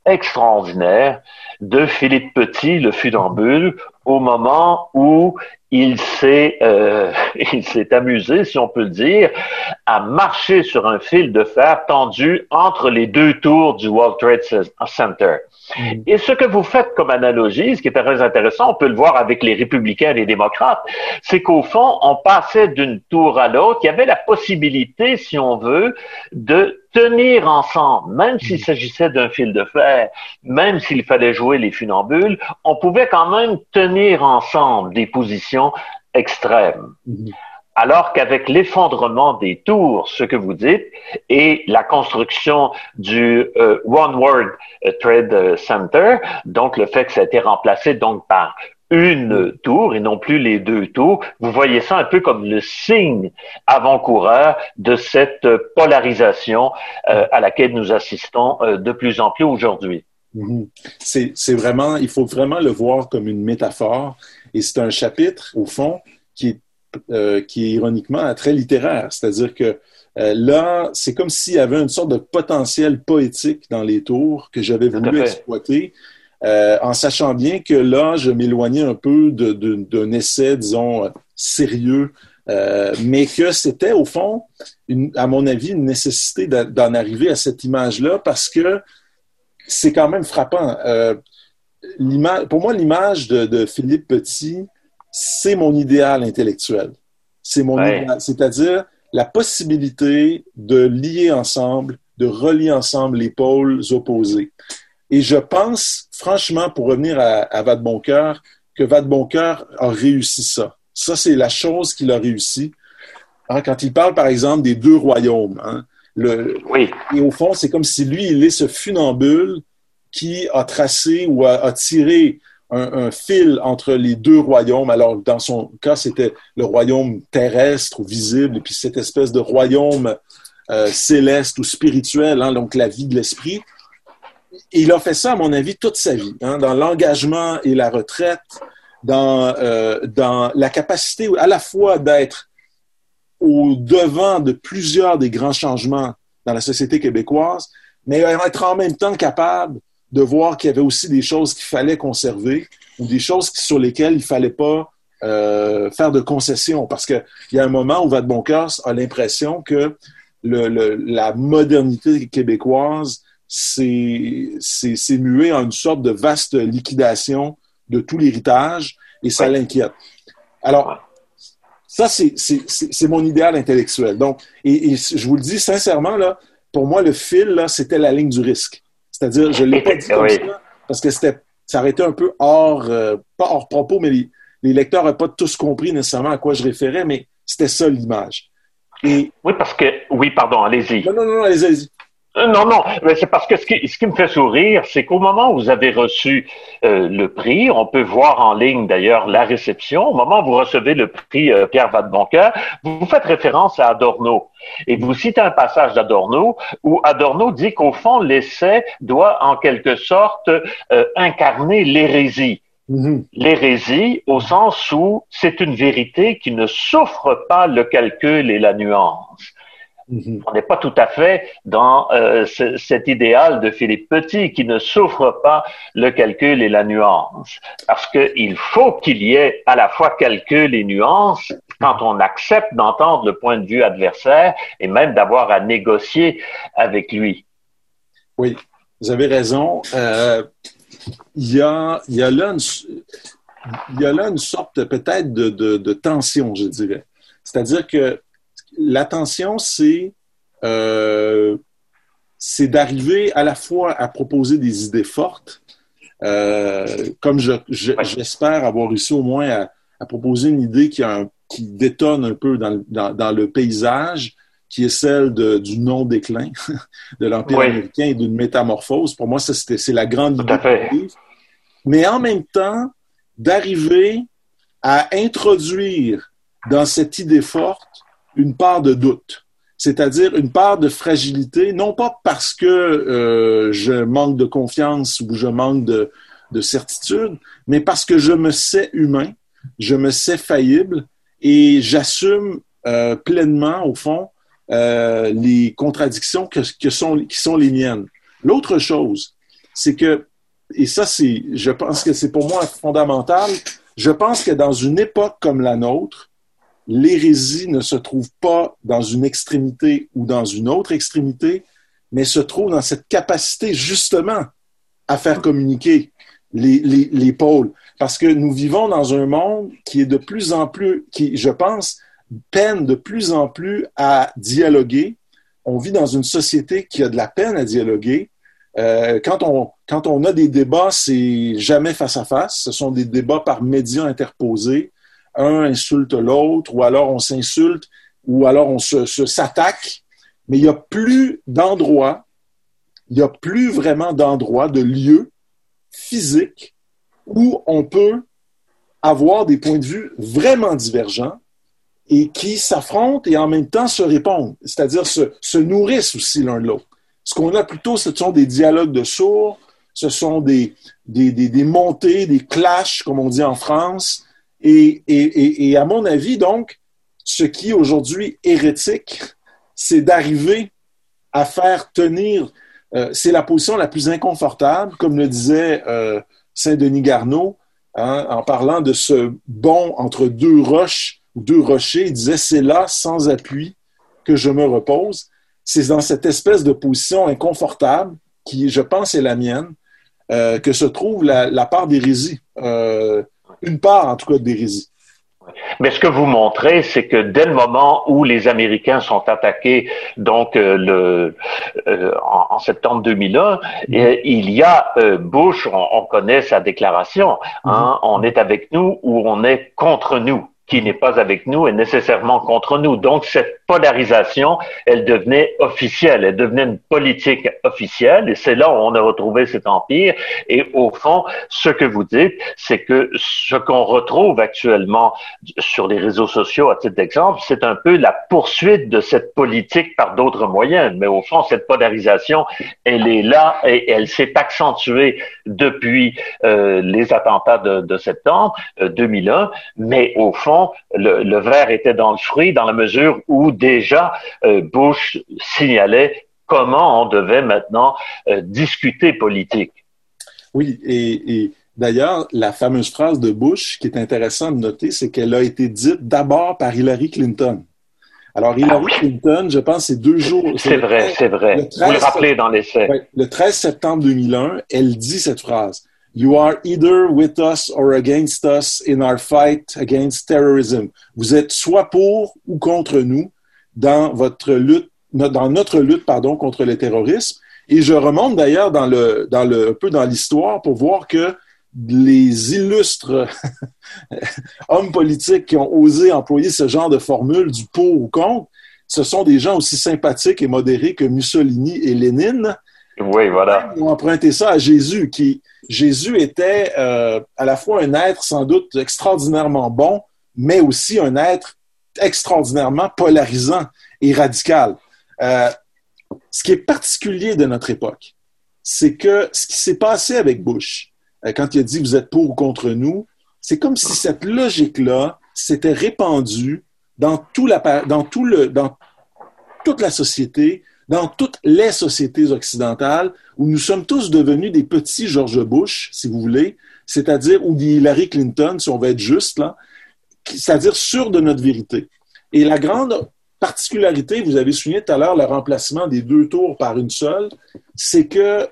extraordinaire de Philippe Petit, le funambule, au moment où il s'est euh, il s'est amusé, si on peut le dire, à marcher sur un fil de fer tendu entre les deux tours du World Trade Center. Mm. Et ce que vous faites comme analogie, ce qui est très intéressant, on peut le voir avec les républicains et les démocrates, c'est qu'au fond, on passait d'une tour à l'autre. Il y avait la possibilité, si on veut, de tenir ensemble, même s'il mm. s'agissait d'un fil de fer, même s'il fallait jouer les funambules, on pouvait quand même tenir ensemble des positions extrêmes. Mm. Alors qu'avec l'effondrement des tours, ce que vous dites, et la construction du euh, One World Trade Center, donc le fait que ça a été remplacé donc par une tour et non plus les deux tours, vous voyez ça un peu comme le signe avant-coureur de cette polarisation euh, à laquelle nous assistons euh, de plus en plus aujourd'hui. Mm-hmm. C'est vraiment, il faut vraiment le voir comme une métaphore et c'est un chapitre, au fond, qui est euh, qui est ironiquement très littéraire. C'est-à-dire que euh, là, c'est comme s'il y avait une sorte de potentiel poétique dans les tours que j'avais voulu exploiter, euh, en sachant bien que là, je m'éloignais un peu d'un essai, disons, sérieux, mais que c'était au fond, à mon avis, une nécessité d'en arriver à cette image-là parce que c'est quand même frappant. pour moi, l'image de, de, Philippe Petit, c'est mon idéal intellectuel. C'est mon idéal, c'est-à-dire la possibilité de lier ensemble, de relier ensemble les pôles opposés. Et je pense, franchement, pour revenir à, à Vadeboncoeur, que Vadeboncoeur a réussi ça. Ça, c'est la chose qu'il a réussi. Hein, quand il parle, par exemple, des deux royaumes, hein, le, oui. et au fond, c'est comme si lui, il est ce funambule qui a tracé ou a tiré un, fil entre les deux royaumes. Alors, dans son cas, c'était le royaume terrestre ou visible, et puis cette espèce de royaume euh, céleste ou spirituel, hein, donc la vie de l'esprit. Il a fait ça, à mon avis, toute sa vie, hein, dans l'engagement et la retraite, dans, euh, dans la capacité à la fois d'être au devant de plusieurs des grands changements dans la société québécoise, mais être en même temps capable de voir qu'il y avait aussi des choses qu'il fallait conserver ou des choses sur lesquelles il fallait pas euh, faire de concessions. Parce qu'il y a un moment où Vadeboncœur a l'impression que le, la modernité québécoise s'est muée en une sorte de vaste liquidation de tout l'héritage et ça l'inquiète. Alors, ça, c'est mon idéal intellectuel. Donc, et, et, je vous le dis sincèrement, là, pour moi, le fil, là, c'était la ligne du risque. C'est-à-dire, je ne l'ai pas dit comme ça parce que c'était, ça aurait été un peu hors, euh, pas hors propos, mais les, lecteurs n'ont pas tous compris nécessairement à quoi je référais, mais c'était ça l'image. Et... Oui, parce que, oui, pardon, allez-y. Non, non, non, allez-y. Euh, non, non, mais c'est parce que ce qui, ce qui, me fait sourire, c'est qu'au moment où vous avez reçu euh, le prix, on peut voir en ligne d'ailleurs la réception, au moment où vous recevez le prix euh, Pierre Vadeboncoeur, vous faites référence à Adorno. Et vous citez un passage d'Adorno où Adorno dit qu'au fond, l'essai doit en quelque sorte incarner l'hérésie. Mm-hmm. L'hérésie au sens où c'est une vérité qui ne souffre pas le calcul et la nuance. Mhm. On n'est pas tout à fait dans euh, cet idéal de Philippe Petit qui ne souffre pas le calcul et la nuance. Parce qu'il faut qu'il y ait à la fois calcul et nuance quand on accepte d'entendre le point de vue adversaire et même d'avoir à négocier avec lui. Oui, vous avez raison. Euh, il, y a, il, y a là une, il y a là une sorte peut-être de, de, de tension, je dirais. C'est-à-dire que l'attention, c'est euh, c'est d'arriver à la fois à proposer des idées fortes, euh, comme j'espère avoir réussi au moins à, proposer une idée qui, qui détonne un peu dans, le paysage, qui est celle du non-déclin de l'Empire américain et d'une métamorphose. Pour moi, c'est la grande idée. Mais en même temps, d'arriver à introduire dans cette idée forte une part de doute, c'est-à-dire une part de fragilité, non pas parce que euh, je manque de confiance ou je manque de, certitude, mais parce que je me sais humain, je me sais faillible et j'assume euh, pleinement, au fond, euh, les contradictions que, sont, qui sont les miennes. L'autre chose, c'est que, et ça, c'est, je pense que c'est pour moi fondamental, je pense que dans une époque comme la nôtre, l'hérésie ne se trouve pas dans une extrémité ou dans une autre extrémité, mais se trouve dans cette capacité justement à faire communiquer les, les, pôles. Parce que nous vivons dans un monde qui est de plus en plus, qui, je pense, peine de plus en plus à dialoguer. On vit dans une société qui a de la peine à dialoguer. Euh, quand, on, quand on a des débats, c'est jamais face à face. Ce sont des débats par médias interposés un insulte l'autre, ou alors on s'insulte, ou alors on se, s'attaque, mais il n'y a plus d'endroit, il n'y a plus vraiment d'endroit, de lieu physique où on peut avoir des points de vue vraiment divergents et qui s'affrontent et en même temps se répondent, c'est-à-dire se, se nourrissent aussi l'un de l'autre. Ce qu'on a plutôt, ce sont des dialogues de sourds, ce sont des, des, des, des montées, des clashs, comme on dit en France, et, et, et, à mon avis, donc, ce qui est aujourd'hui hérétique, c'est d'arriver à faire tenir, euh, c'est la position la plus inconfortable, comme le disait euh, Saint-Denis Garneau, hein, en parlant de ce bond entre deux roches, deux rochers, il disait, c'est là, sans appui, que je me repose. C'est dans cette espèce de position inconfortable, qui, je pense, est la mienne, euh, que se trouve la, la part d'hérésie. Euh, une part, en tout cas, d'hérésie. Mais ce que vous montrez, c'est que dès le moment où les Américains sont attaqués, donc euh, le, euh, en, septembre 2001, mm-hmm. il y a euh, Bush, on, connaît sa déclaration, hein, mm-hmm. on est avec nous ou on est contre nous. Qui n'est pas avec nous est nécessairement contre nous. Donc, cette polarisation, elle devenait officielle, elle devenait une politique officielle, et c'est là où on a retrouvé cet empire. Et au fond, ce que vous dites, c'est que ce qu'on retrouve actuellement sur les réseaux sociaux, à titre d'exemple, c'est un peu la poursuite de cette politique par d'autres moyens. Mais au fond, cette polarisation, elle est là et elle s'est accentuée depuis euh, les attentats de, septembre 2001. Euh, Mais au fond, le, le verre était dans le fruit dans la mesure où déjà, euh, Bush signalait comment on devait maintenant euh, discuter politique. Oui, et, d'ailleurs, la fameuse phrase de Bush, qui est intéressante de noter, c'est qu'elle a été dite d'abord par Hillary Clinton. Alors, Hillary ah Clinton, je pense, c'est deux jours. C'est vrai, c'est vrai. Vous le rappelez dans l'essai. le 13 septembre 2001, elle dit cette phrase. You are either with us or against us in our fight against terrorism. Vous êtes soit pour ou contre nous dans votre lutte, dans notre lutte, pardon, contre le terrorisme. Et je remonte d'ailleurs dans le, dans le, un peu dans l'histoire pour voir que les illustres hommes politiques qui ont osé employer ce genre de formule du pour ou contre, ce sont des gens aussi sympathiques et modérés que Mussolini et Lénine. Oui, voilà. Ils ont emprunté ça à Jésus, qui Jésus était euh, à la fois un être sans doute extraordinairement bon, mais aussi un être extraordinairement polarisant et radical. Euh, ce qui est particulier de notre époque, c'est que ce qui s'est passé avec Bush, euh, quand il a dit vous êtes pour ou contre nous, c'est comme si cette logique-là s'était répandue dans, tout la, dans, tout le, dans toute la société, dans toutes les sociétés occidentales, où nous sommes tous devenus des petits George Bush, si vous voulez, c'est-à-dire, ou Hillary Clinton, si on veut être juste, là, c'est-à-dire sûr de notre vérité. Et la grande particularité, vous avez souligné tout à l'heure le remplacement des deux tours par une seule, c'est que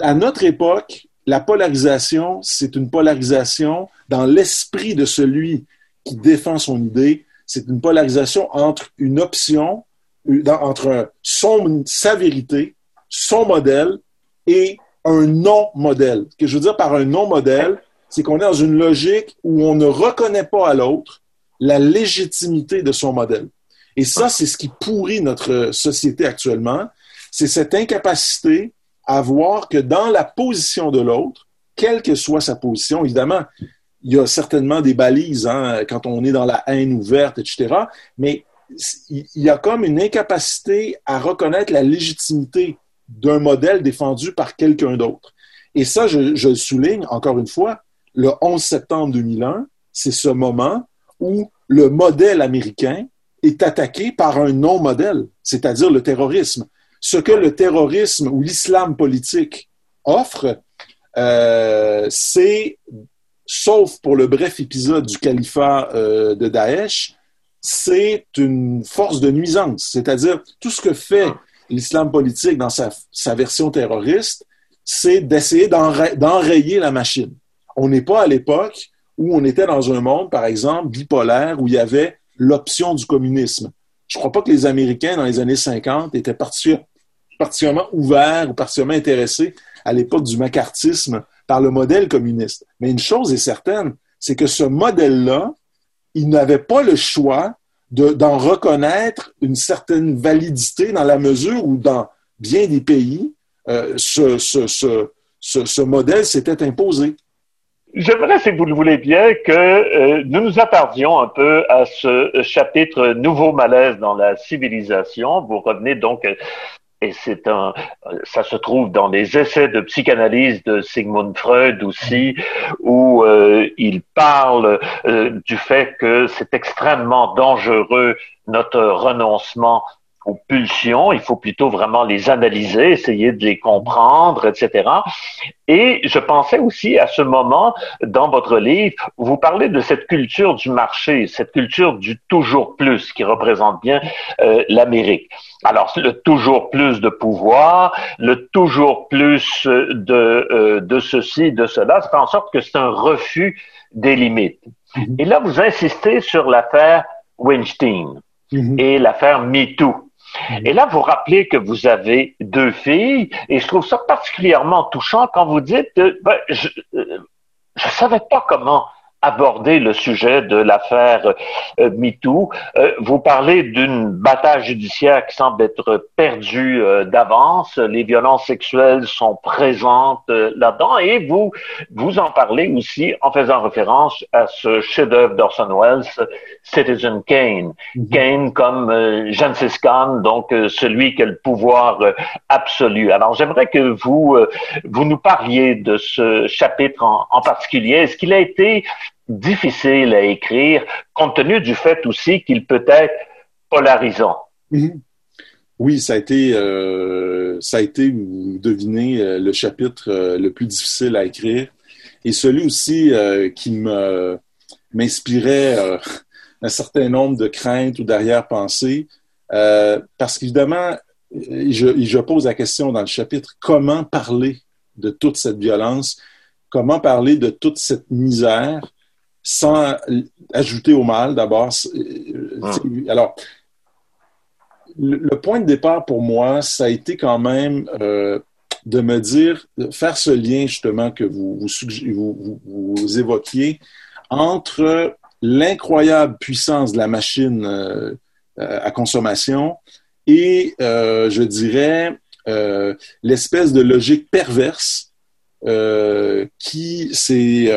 à notre époque, la polarisation, c'est une polarisation dans l'esprit de celui qui défend son idée. C'est une polarisation entre une option, entre son, sa vérité, son modèle et un non-modèle. Ce que je veux dire par un non-modèle, c'est qu'on est dans une logique où on ne reconnaît pas à l'autre la légitimité de son modèle. Et ça, c'est ce qui pourrit notre société actuellement. C'est cette incapacité à voir que dans la position de l'autre, quelle que soit sa position, évidemment, il y a certainement des balises hein, quand on est dans la haine ouverte, etc. Mais il y a comme une incapacité à reconnaître la légitimité d'un modèle défendu par quelqu'un d'autre. Et ça, je, le souligne encore une fois, le 11 septembre 2001, c'est ce moment où le modèle américain est attaqué par un non-modèle, c'est-à-dire le terrorisme. Ce que le terrorisme ou l'islam politique offre, euh, c'est, sauf pour le bref épisode du califat euh, de Daesh, c'est une force de nuisance. C'est-à-dire, tout ce que fait l'islam politique dans sa, sa version terroriste, c'est d'essayer d'enrayer la machine. On n'est pas à l'époque où on était dans un monde, par exemple, bipolaire, où il y avait l'option du communisme. Je ne crois pas que les Américains, dans les années 50, étaient particulièrement ouverts ou particulièrement intéressés à l'époque du macartisme par le modèle communiste. Mais une chose est certaine, c'est que ce modèle-là, il n'avait pas le choix d'en reconnaître une certaine validité dans la mesure où, dans bien des pays, euh, ce, modèle s'était imposé. J'aimerais, si vous le voulez bien, que euh, nous nous attardions un peu à ce chapitre Nouveau malaise dans la civilisation. Vous revenez donc, euh, et c'est un, ça se trouve dans les essais de psychanalyse de Sigmund Freud aussi, où euh, il parle du fait que c'est extrêmement dangereux notre renoncement aux pulsions, il faut plutôt vraiment les analyser, essayer de les comprendre, etc. Et je pensais aussi à ce moment dans votre livre, vous parlez de cette culture du marché, cette culture du toujours plus qui représente bien euh, l'Amérique. Alors, le toujours plus de pouvoir, le toujours plus de, euh, de ceci, de cela, ça fait en sorte que c'est un refus des limites. Mm-hmm. Et là, vous insistez sur l'affaire Weinstein mm-hmm. et l'affaire MeToo. Et là, vous rappelez que vous avez deux filles, et je trouve ça particulièrement touchant quand vous dites, euh, ben, je ne euh, savais pas comment aborder le sujet de l'affaire euh, MeToo. Euh, vous parlez d'une bataille judiciaire qui semble être perdue euh, d'avance. Les violences sexuelles sont présentes là-dedans et vous vous en parlez aussi en faisant référence à ce chef-d'œuvre d'Orson Welles, Citizen Kane. Mm-hmm. Kane comme Genghis Khan, donc celui qui a le pouvoir absolu. Alors j'aimerais que vous vous nous parliez de ce chapitre en, en particulier. Est-ce qu'il a été difficile à écrire, compte tenu du fait aussi qu'il peut être polarisant. Mhm. Oui, ça a été, euh, ça a été, vous devinez, euh, le chapitre euh, le plus difficile à écrire et celui aussi qui m'inspirait un certain nombre de craintes ou d'arrière-pensées, parce qu'évidemment, je pose la question dans le chapitre comment parler de toute cette violence, comment parler de toute cette misère? Sans ajouter au mal d'abord. Euh, ah. Alors, le, point de départ pour moi, ça a été quand même euh, de me dire, de faire ce lien justement que vous, vous, vous, évoquiez entre l'incroyable puissance de la machine euh, à consommation et, je dirais, l'espèce de logique perverse qui s'est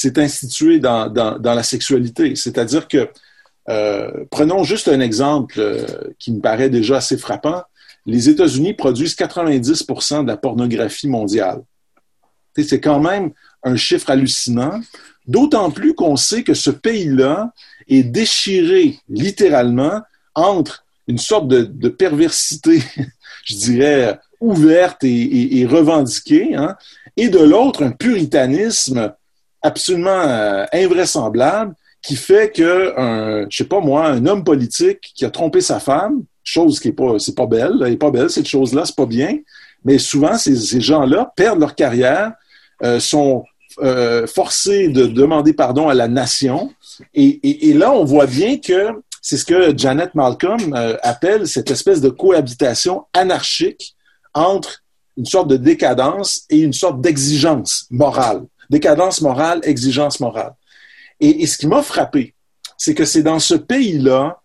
c'est institué dans, dans, la sexualité. C'est-à-dire que, euh, prenons juste un exemple euh, qui me paraît déjà assez frappant. Les États-Unis produisent 90% de la pornographie mondiale. C'est quand même un chiffre hallucinant, d'autant plus qu'on sait que ce pays-là est déchiré littéralement entre une sorte de, perversité, je dirais, ouverte et, revendiquée, hein, et de l'autre, un puritanisme absolument euh, invraisemblable qui fait que un, je sais pas moi, un homme politique qui a trompé sa femme, chose qui est pas, c'est pas belle, elle est pas belle cette chose-là, c'est pas bien. Mais souvent ces, ces gens-là perdent leur carrière, euh, sont euh, forcés de demander pardon à la nation. Et, et, et là, on voit bien que c'est ce que Janet Malcolm euh, appelle cette espèce de cohabitation anarchique entre une sorte de décadence et une sorte d'exigence morale. Décadence morale, exigence morale. Et, ce qui m'a frappé, c'est que c'est dans ce pays-là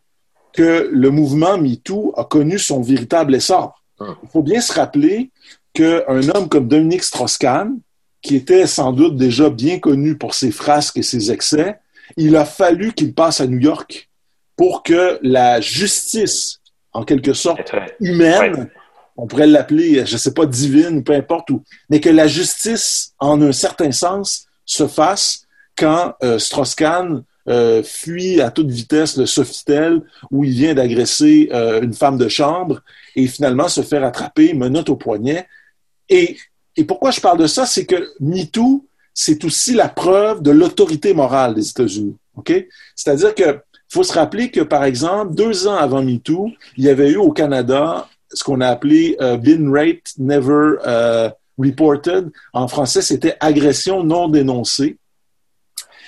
que le mouvement MeToo a connu son véritable essor. Ah. Il faut bien se rappeler qu'un homme comme Dominique Strauss-Kahn, qui était sans doute déjà bien connu pour ses frasques et ses excès, il a fallu qu'il passe à New York pour que la justice, en quelque sorte humaine, on pourrait l'appeler, je ne sais pas, divine, peu importe où, mais que la justice, en un certain sens, se fasse quand euh, Strauss-Kahn euh, fuit à toute vitesse le Sofitel où il vient d'agresser euh, une femme de chambre et finalement se fait rattraper, menotte au poignet. Et, pourquoi je parle de ça, c'est que MeToo, c'est aussi la preuve de l'autorité morale des États-Unis. C'est-à-dire que faut se rappeler que, par exemple, deux ans avant MeToo, il y avait eu au Canada ce qu'on a appelé euh, been raped, never euh, reported. En français, c'était agression non dénoncée.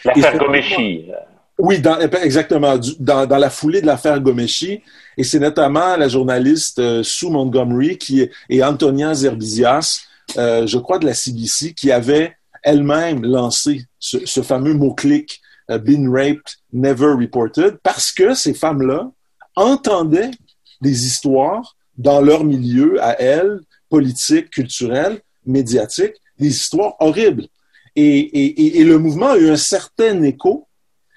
L'affaire Gomeshi. Oui, exactement, dans, la foulée de l'affaire Gomeshi. Et c'est notamment la journaliste euh, Sue Montgomery qui et Antonia Zerbizias, je crois de la CBC, qui avait elle-même lancé ce, fameux mot-clic been raped, never reported, parce que ces femmes-là entendaient des histoires dans leur milieu, à elles, politique, culturel, médiatique, des histoires horribles. Et, et, et, le mouvement a eu un certain écho,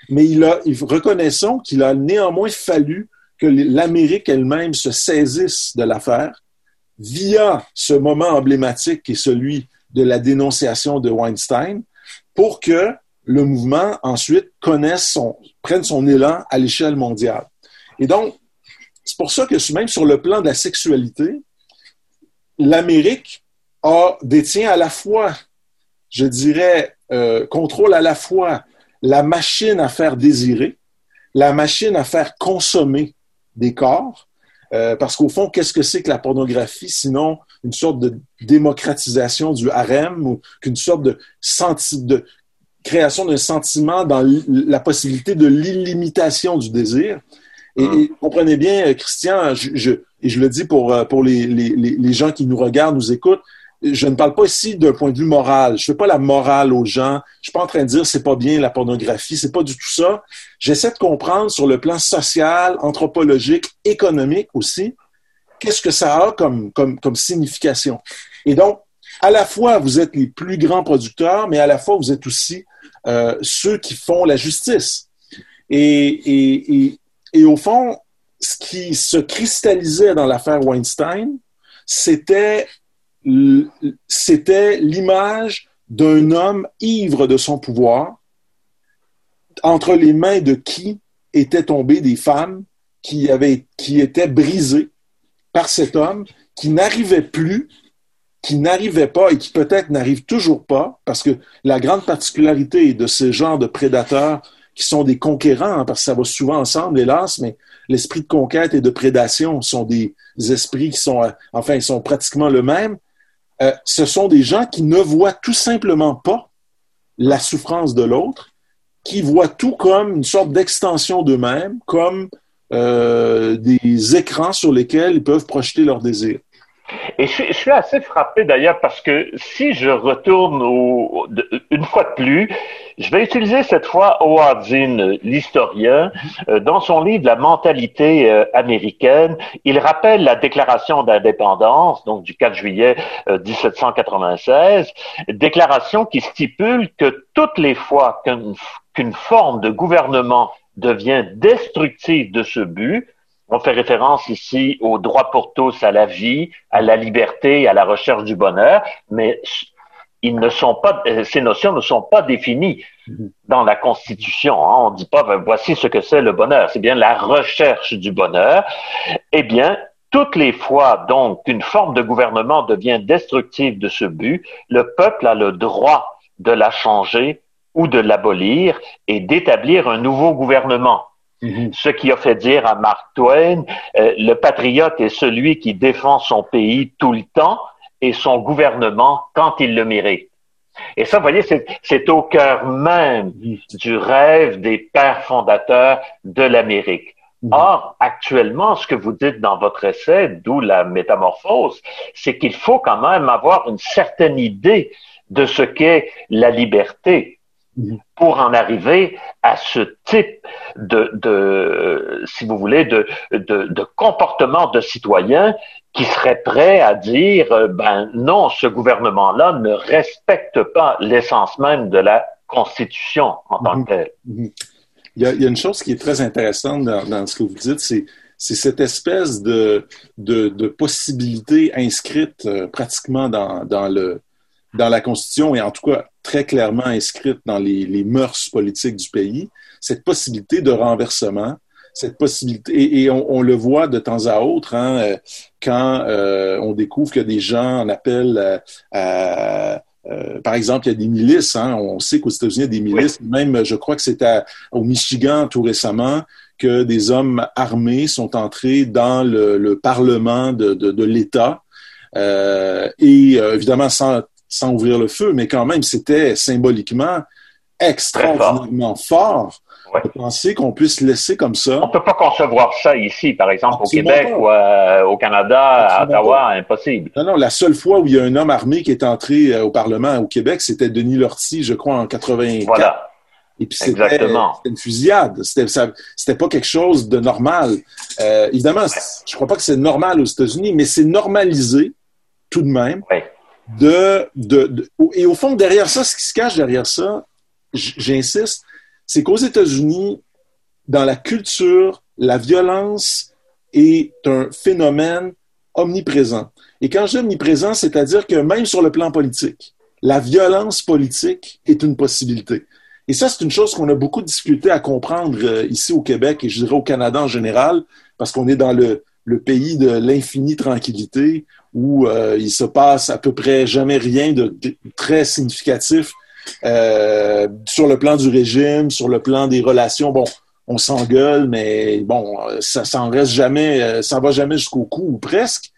mais il a, reconnaissons qu'il a néanmoins fallu que l'Amérique elle-même se saisisse de l'affaire via ce moment emblématique qui est celui de la dénonciation de Weinstein pour que le mouvement ensuite connaisse son, prenne son élan à l'échelle mondiale. Et donc, c'est pour ça que même sur le plan de la sexualité, l'Amérique détient à la fois, je dirais, euh, contrôle à la fois la machine à faire désirer, la machine à faire consommer des corps, euh, parce qu'au fond, qu'est-ce que c'est que la pornographie, sinon une sorte de démocratisation du harem ou qu'une sorte de, de création d'un sentiment dans la possibilité de l'illimitation du désir? Et, hum. comprenez bien, euh, Christian, je, je, et je le dis pour, euh, pour les, les, les gens qui nous regardent, nous écoutent, je ne parle pas ici d'un point de vue moral. Je fais pas la morale aux gens. Je suis pas en train de dire c'est pas bien la pornographie. C'est pas du tout ça. J'essaie de comprendre sur le plan social, anthropologique, économique aussi, qu'est-ce que ça a comme, comme, comme signification. Et donc, à la fois, vous êtes les plus grands producteurs, mais à la fois, vous êtes aussi euh, ceux qui font la justice. Et, et, et, et au fond, ce qui se cristallisait dans l'affaire Weinstein, c'était l'image d'un homme ivre de son pouvoir, entre les mains de qui étaient tombées des femmes qui étaient brisées par cet homme, qui n'arrivait plus, qui n'arrivait pas et qui peut-être n'arrive toujours pas, parce que la grande particularité de ce genre de prédateurs qui sont des conquérants, parce que ça va souvent ensemble, hélas, mais l'esprit de conquête et de prédation sont des esprits qui sont, euh, enfin, ils sont pratiquement le même. Euh, ce sont des gens qui ne voient tout simplement pas la souffrance de l'autre, qui voient tout comme une sorte d'extension d'eux-mêmes, comme euh, des écrans sur lesquels ils peuvent projeter leurs désirs. Et je, suis assez frappé d'ailleurs parce que si je retourne au, une fois de plus, je vais utiliser cette fois Howard Zinn, l'historien, euh, dans son livre La mentalité euh, américaine, il rappelle la déclaration d'indépendance, donc du 4 juillet 1796, euh, déclaration qui stipule que toutes les fois qu'une forme de gouvernement devient destructive de ce but, on fait référence ici au droit pour tous à la vie, à la liberté, à la recherche du bonheur, mais ils euh, ces notions ne sont pas définies dans la Constitution. Hein. On ne dit pas, ben, voici ce que c'est le bonheur. C'est bien la recherche du bonheur. Eh bien, toutes les fois, donc, qu'une forme de gouvernement devient destructive de ce but, le peuple a le droit de la changer ou de l'abolir et d'établir un nouveau gouvernement. Mm-hmm. Ce qui a fait dire à Mark Twain, euh, le patriote est celui qui défend son pays tout le temps et son gouvernement quand il le mérite. Et ça, vous voyez, c'est au cœur même du rêve des pères fondateurs de l'Amérique. Mm-hmm. Or, actuellement, ce que vous dites dans votre essai, d'où la métamorphose, c'est qu'il faut quand même avoir une certaine idée de ce qu'est la liberté pour en arriver à ce type de, si vous voulez, de, comportement de citoyen qui serait prêt à dire, euh, ben non, ce gouvernement-là ne respecte pas l'essence même de la Constitution en tant que telle. Mhm. Il, y a, il y, a, une chose qui est très intéressante dans, ce que vous dites, c'est cette espèce de, possibilité inscrite euh, pratiquement dans, dans la Constitution et en tout cas très clairement inscrite dans les, les mœurs politiques du pays, cette possibilité de renversement, cette possibilité, et, on, on, le voit de temps à autre, hein, euh, quand euh, on découvre que des gens en appellent euh, à, euh, par exemple, il y a des milices. Hein, on sait qu'aux États-Unis, il y a des milices. Même, je crois que c'était au Michigan tout récemment que des hommes armés sont entrés dans le, le Parlement de, de, de l'État. Euh, et évidemment sans sans ouvrir le feu, mais quand même, c'était symboliquement extraordinairement fort. de penser qu'on puisse laisser comme ça? On ne peut pas concevoir ça ici, par exemple, au Québec ou euh, au Canada, à Ottawa, impossible. Non, non, la seule fois où il y a un homme armé qui est entré euh, au Parlement au Québec, c'était Denis Lortie, je crois, en 84. Voilà. Et puis c'était une fusillade. C'était c'était pas quelque chose de normal. Euh, évidemment, je crois pas que c'est normal aux États-Unis, mais c'est normalisé tout de même. De, de, et au fond, derrière ça, ce qui se cache derrière ça, j'insiste, c'est qu'aux États-Unis, dans la culture, la violence est un phénomène omniprésent. Et quand je dis omniprésent, c'est-à-dire que même sur le plan politique, la violence politique est une possibilité. Et ça, c'est une chose qu'on a beaucoup discuté à comprendre euh, ici au Québec et je dirais au Canada en général, parce qu'on est dans le, le pays de l'infinie tranquillité, où euh, il se passe à peu près jamais rien de, très significatif euh, sur le plan du régime, sur le plan des relations. Bon, on s'engueule, mais bon, ça s'en reste jamais, euh, ça va jamais jusqu'au cou ou presque.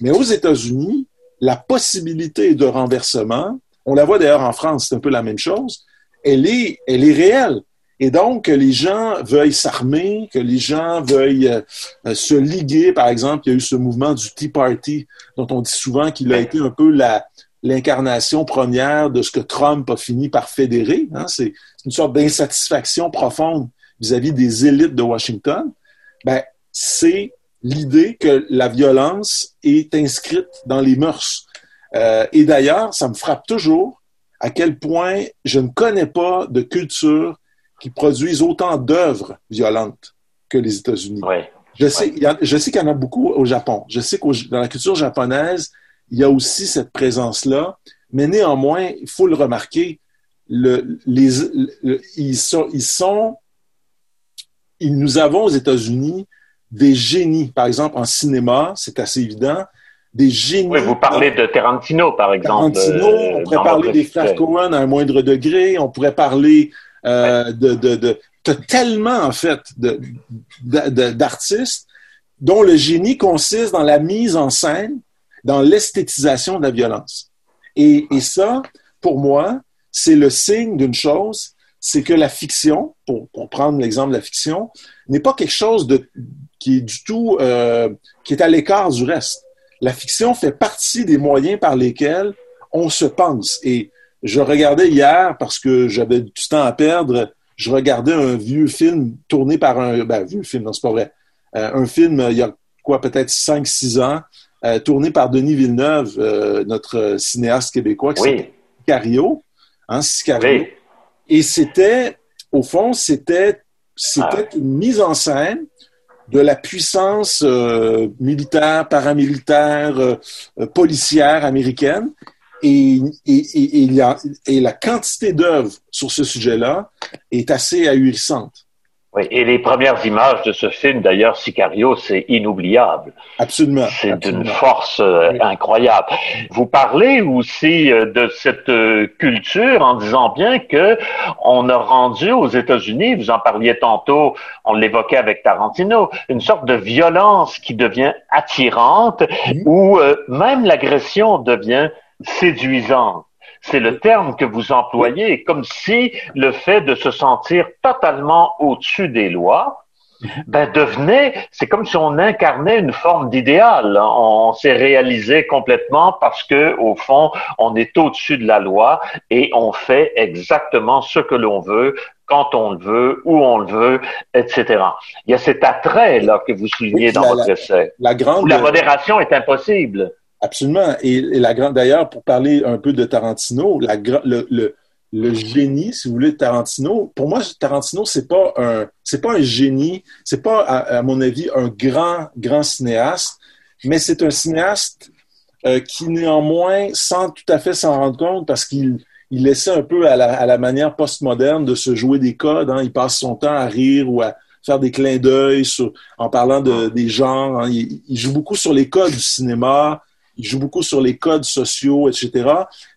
Mais aux États-Unis, la possibilité de renversement, on la voit d'ailleurs en France, c'est un peu la même chose, elle est, elle est réelle. Et donc, que les gens veuillent s'armer, que les gens veuillent euh, se liguer. Par exemple, il y a eu ce mouvement du Tea Party, dont on dit souvent qu'il a été un peu la, l'incarnation première de ce que Trump a fini par fédérer. Hein. C'est une sorte d'insatisfaction profonde vis-à-vis des élites de Washington. Ben, c'est l'idée que la violence est inscrite dans les mœurs. Euh, et d'ailleurs, ça me frappe toujours à quel point je ne connais pas de culture qui produise autant d'œuvres violentes que les États-Unis. Je sais, je sais qu'il y en a beaucoup au Japon. Je sais que dans la culture japonaise, il y a aussi cette présence-là. Mais néanmoins, il faut le remarquer, le, les, ils, sont, ils sont, ils, nous avons aux États-Unis des génies. Par exemple, en cinéma, c'est assez évident, des génies. Oui, vous parlez de Tarantino, par exemple. Tarantino, on pourrait parler des frères Cohen à un moindre degré, on pourrait parler euh, de, de, de, tellement, en fait, d'artistes dont le génie consiste dans la mise en scène, dans l'esthétisation de la violence. Et, et ça, pour moi, c'est le signe d'une chose, c'est que la fiction, pour, pour prendre l'exemple de la fiction, n'est pas quelque chose de, qui est du tout, euh, qui est à l'écart du reste. La fiction fait partie des moyens par lesquels on se pense. Et je regardais hier, parce que j'avais du temps à perdre, je regardais un vieux film tourné par un... Ben, vieux film, non, c'est pas vrai. Euh, un film, il y a quoi, peut-être 5-6 ans, euh, tourné par Denis Villeneuve, euh, notre cinéaste québécois, qui oui. Sicario. Hein, Sicario. Oui. Et c'était, au fond, c'était c'était ah. une mise en scène de la puissance euh, militaire, paramilitaire, euh, policière américaine. Et, et, et, et, la, et la quantité d'œuvres sur ce sujet-là est assez ahurissante. Oui, et les premières images de ce film, d'ailleurs, Sicario, c'est inoubliable. Absolument. C'est d'une force euh, oui. incroyable. Vous parlez aussi euh, de cette euh, culture en disant bien que on a rendu aux États-Unis, vous en parliez tantôt, on l'évoquait avec Tarantino, une sorte de violence qui devient attirante, mmh. où même l'agression devient séduisante c'est le terme que vous employez, comme si le fait de se sentir totalement au-dessus des lois, ben devenait, c'est comme si on incarnait une forme d'idéal. On s'est réalisé complètement parce que au fond, on est au-dessus de la loi et on fait exactement ce que l'on veut quand on le veut, où on le veut, etc. Il y a cet attrait là que vous soulignez dans la, votre essai. La, grande... la modération est impossible. Absolument. Et, la grande, d'ailleurs, pour parler un peu de Tarantino, la, le, le, génie, si vous voulez, de Tarantino, pour moi, Tarantino, c'est pas un, c'est pas un génie, c'est pas, à, à, mon avis, un grand, grand cinéaste, mais c'est un cinéaste euh, qui, néanmoins, sans tout à fait s'en rendre compte, parce qu'il il laissait un peu à la, à la manière postmoderne de se jouer des codes. Hein. Il passe son temps à rire ou à faire des clins d'œil en parlant de, des genres. Hein. Il, il, joue beaucoup sur les codes du cinéma, il joue beaucoup sur les codes sociaux, etc.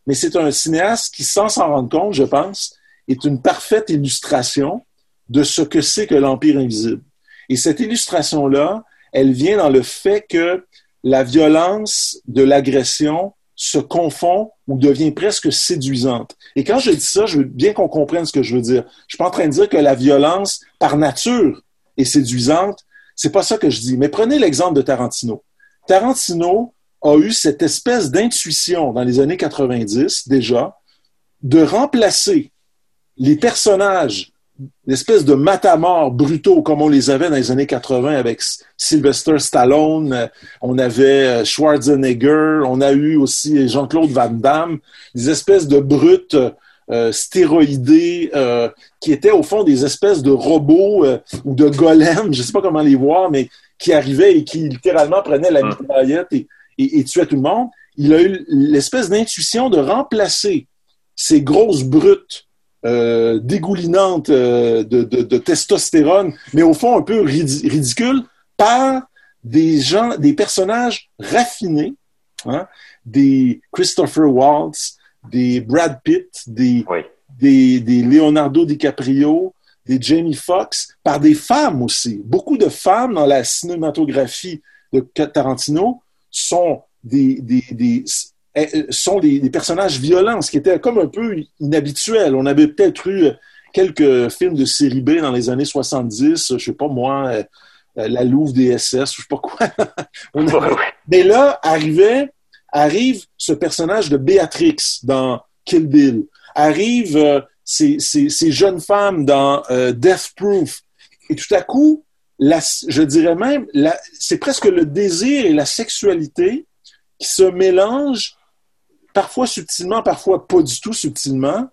Mais c'est un cinéaste qui, sans s'en rendre compte, je pense, est une parfaite illustration de ce que c'est que l'Empire invisible. Et cette illustration-là, elle vient dans le fait que la violence de l'agression se confond ou devient presque séduisante. Et quand je dis ça, je veux bien qu'on comprenne ce que je veux dire. Je suis pas en train de dire que la violence, par nature, est séduisante. C'est pas ça que je dis. Mais prenez l'exemple de Tarantino. Tarantino, a eu cette espèce d'intuition dans les années 90 déjà de remplacer les personnages, l'espèce de matamor brutaux comme on les avait dans les années 80 avec Sylvester Stallone, on avait euh, Schwarzenegger, on a eu aussi Jean-Claude Van Damme, des espèces de brutes euh, stéroïdés euh, qui étaient au fond des espèces de robots euh, ou de golems, je ne sais pas comment les voir, mais qui arrivaient et qui littéralement prenaient la mitraillette et et, et tuait tout le monde, il a eu l'espèce d'intuition de remplacer ces grosses brutes euh, dégoulinantes euh, de, de, de, testostérone, mais au fond un peu ridicules, par des gens, des personnages raffinés, hein, des Christopher Waltz, des Brad Pitt, des, oui. des, des Leonardo DiCaprio, des Jamie Foxx, par des femmes aussi. Beaucoup de femmes dans la cinématographie de Tarantino sont des, des, des eh, sont des, des, personnages violents, ce qui était comme un peu inhabituel. On avait peut-être eu quelques films de série B dans les années 70, je sais pas moi, euh, La Louve des SS, je sais pas quoi. avait... Mais là, arrivait arrive ce personnage de Béatrix dans Kill Bill, arrive euh, ces, ces, jeunes femmes dans euh, Death Proof, et tout à coup, je dirais même, c'est presque le désir et la sexualité qui se mélangent parfois subtilement, parfois pas du tout subtilement,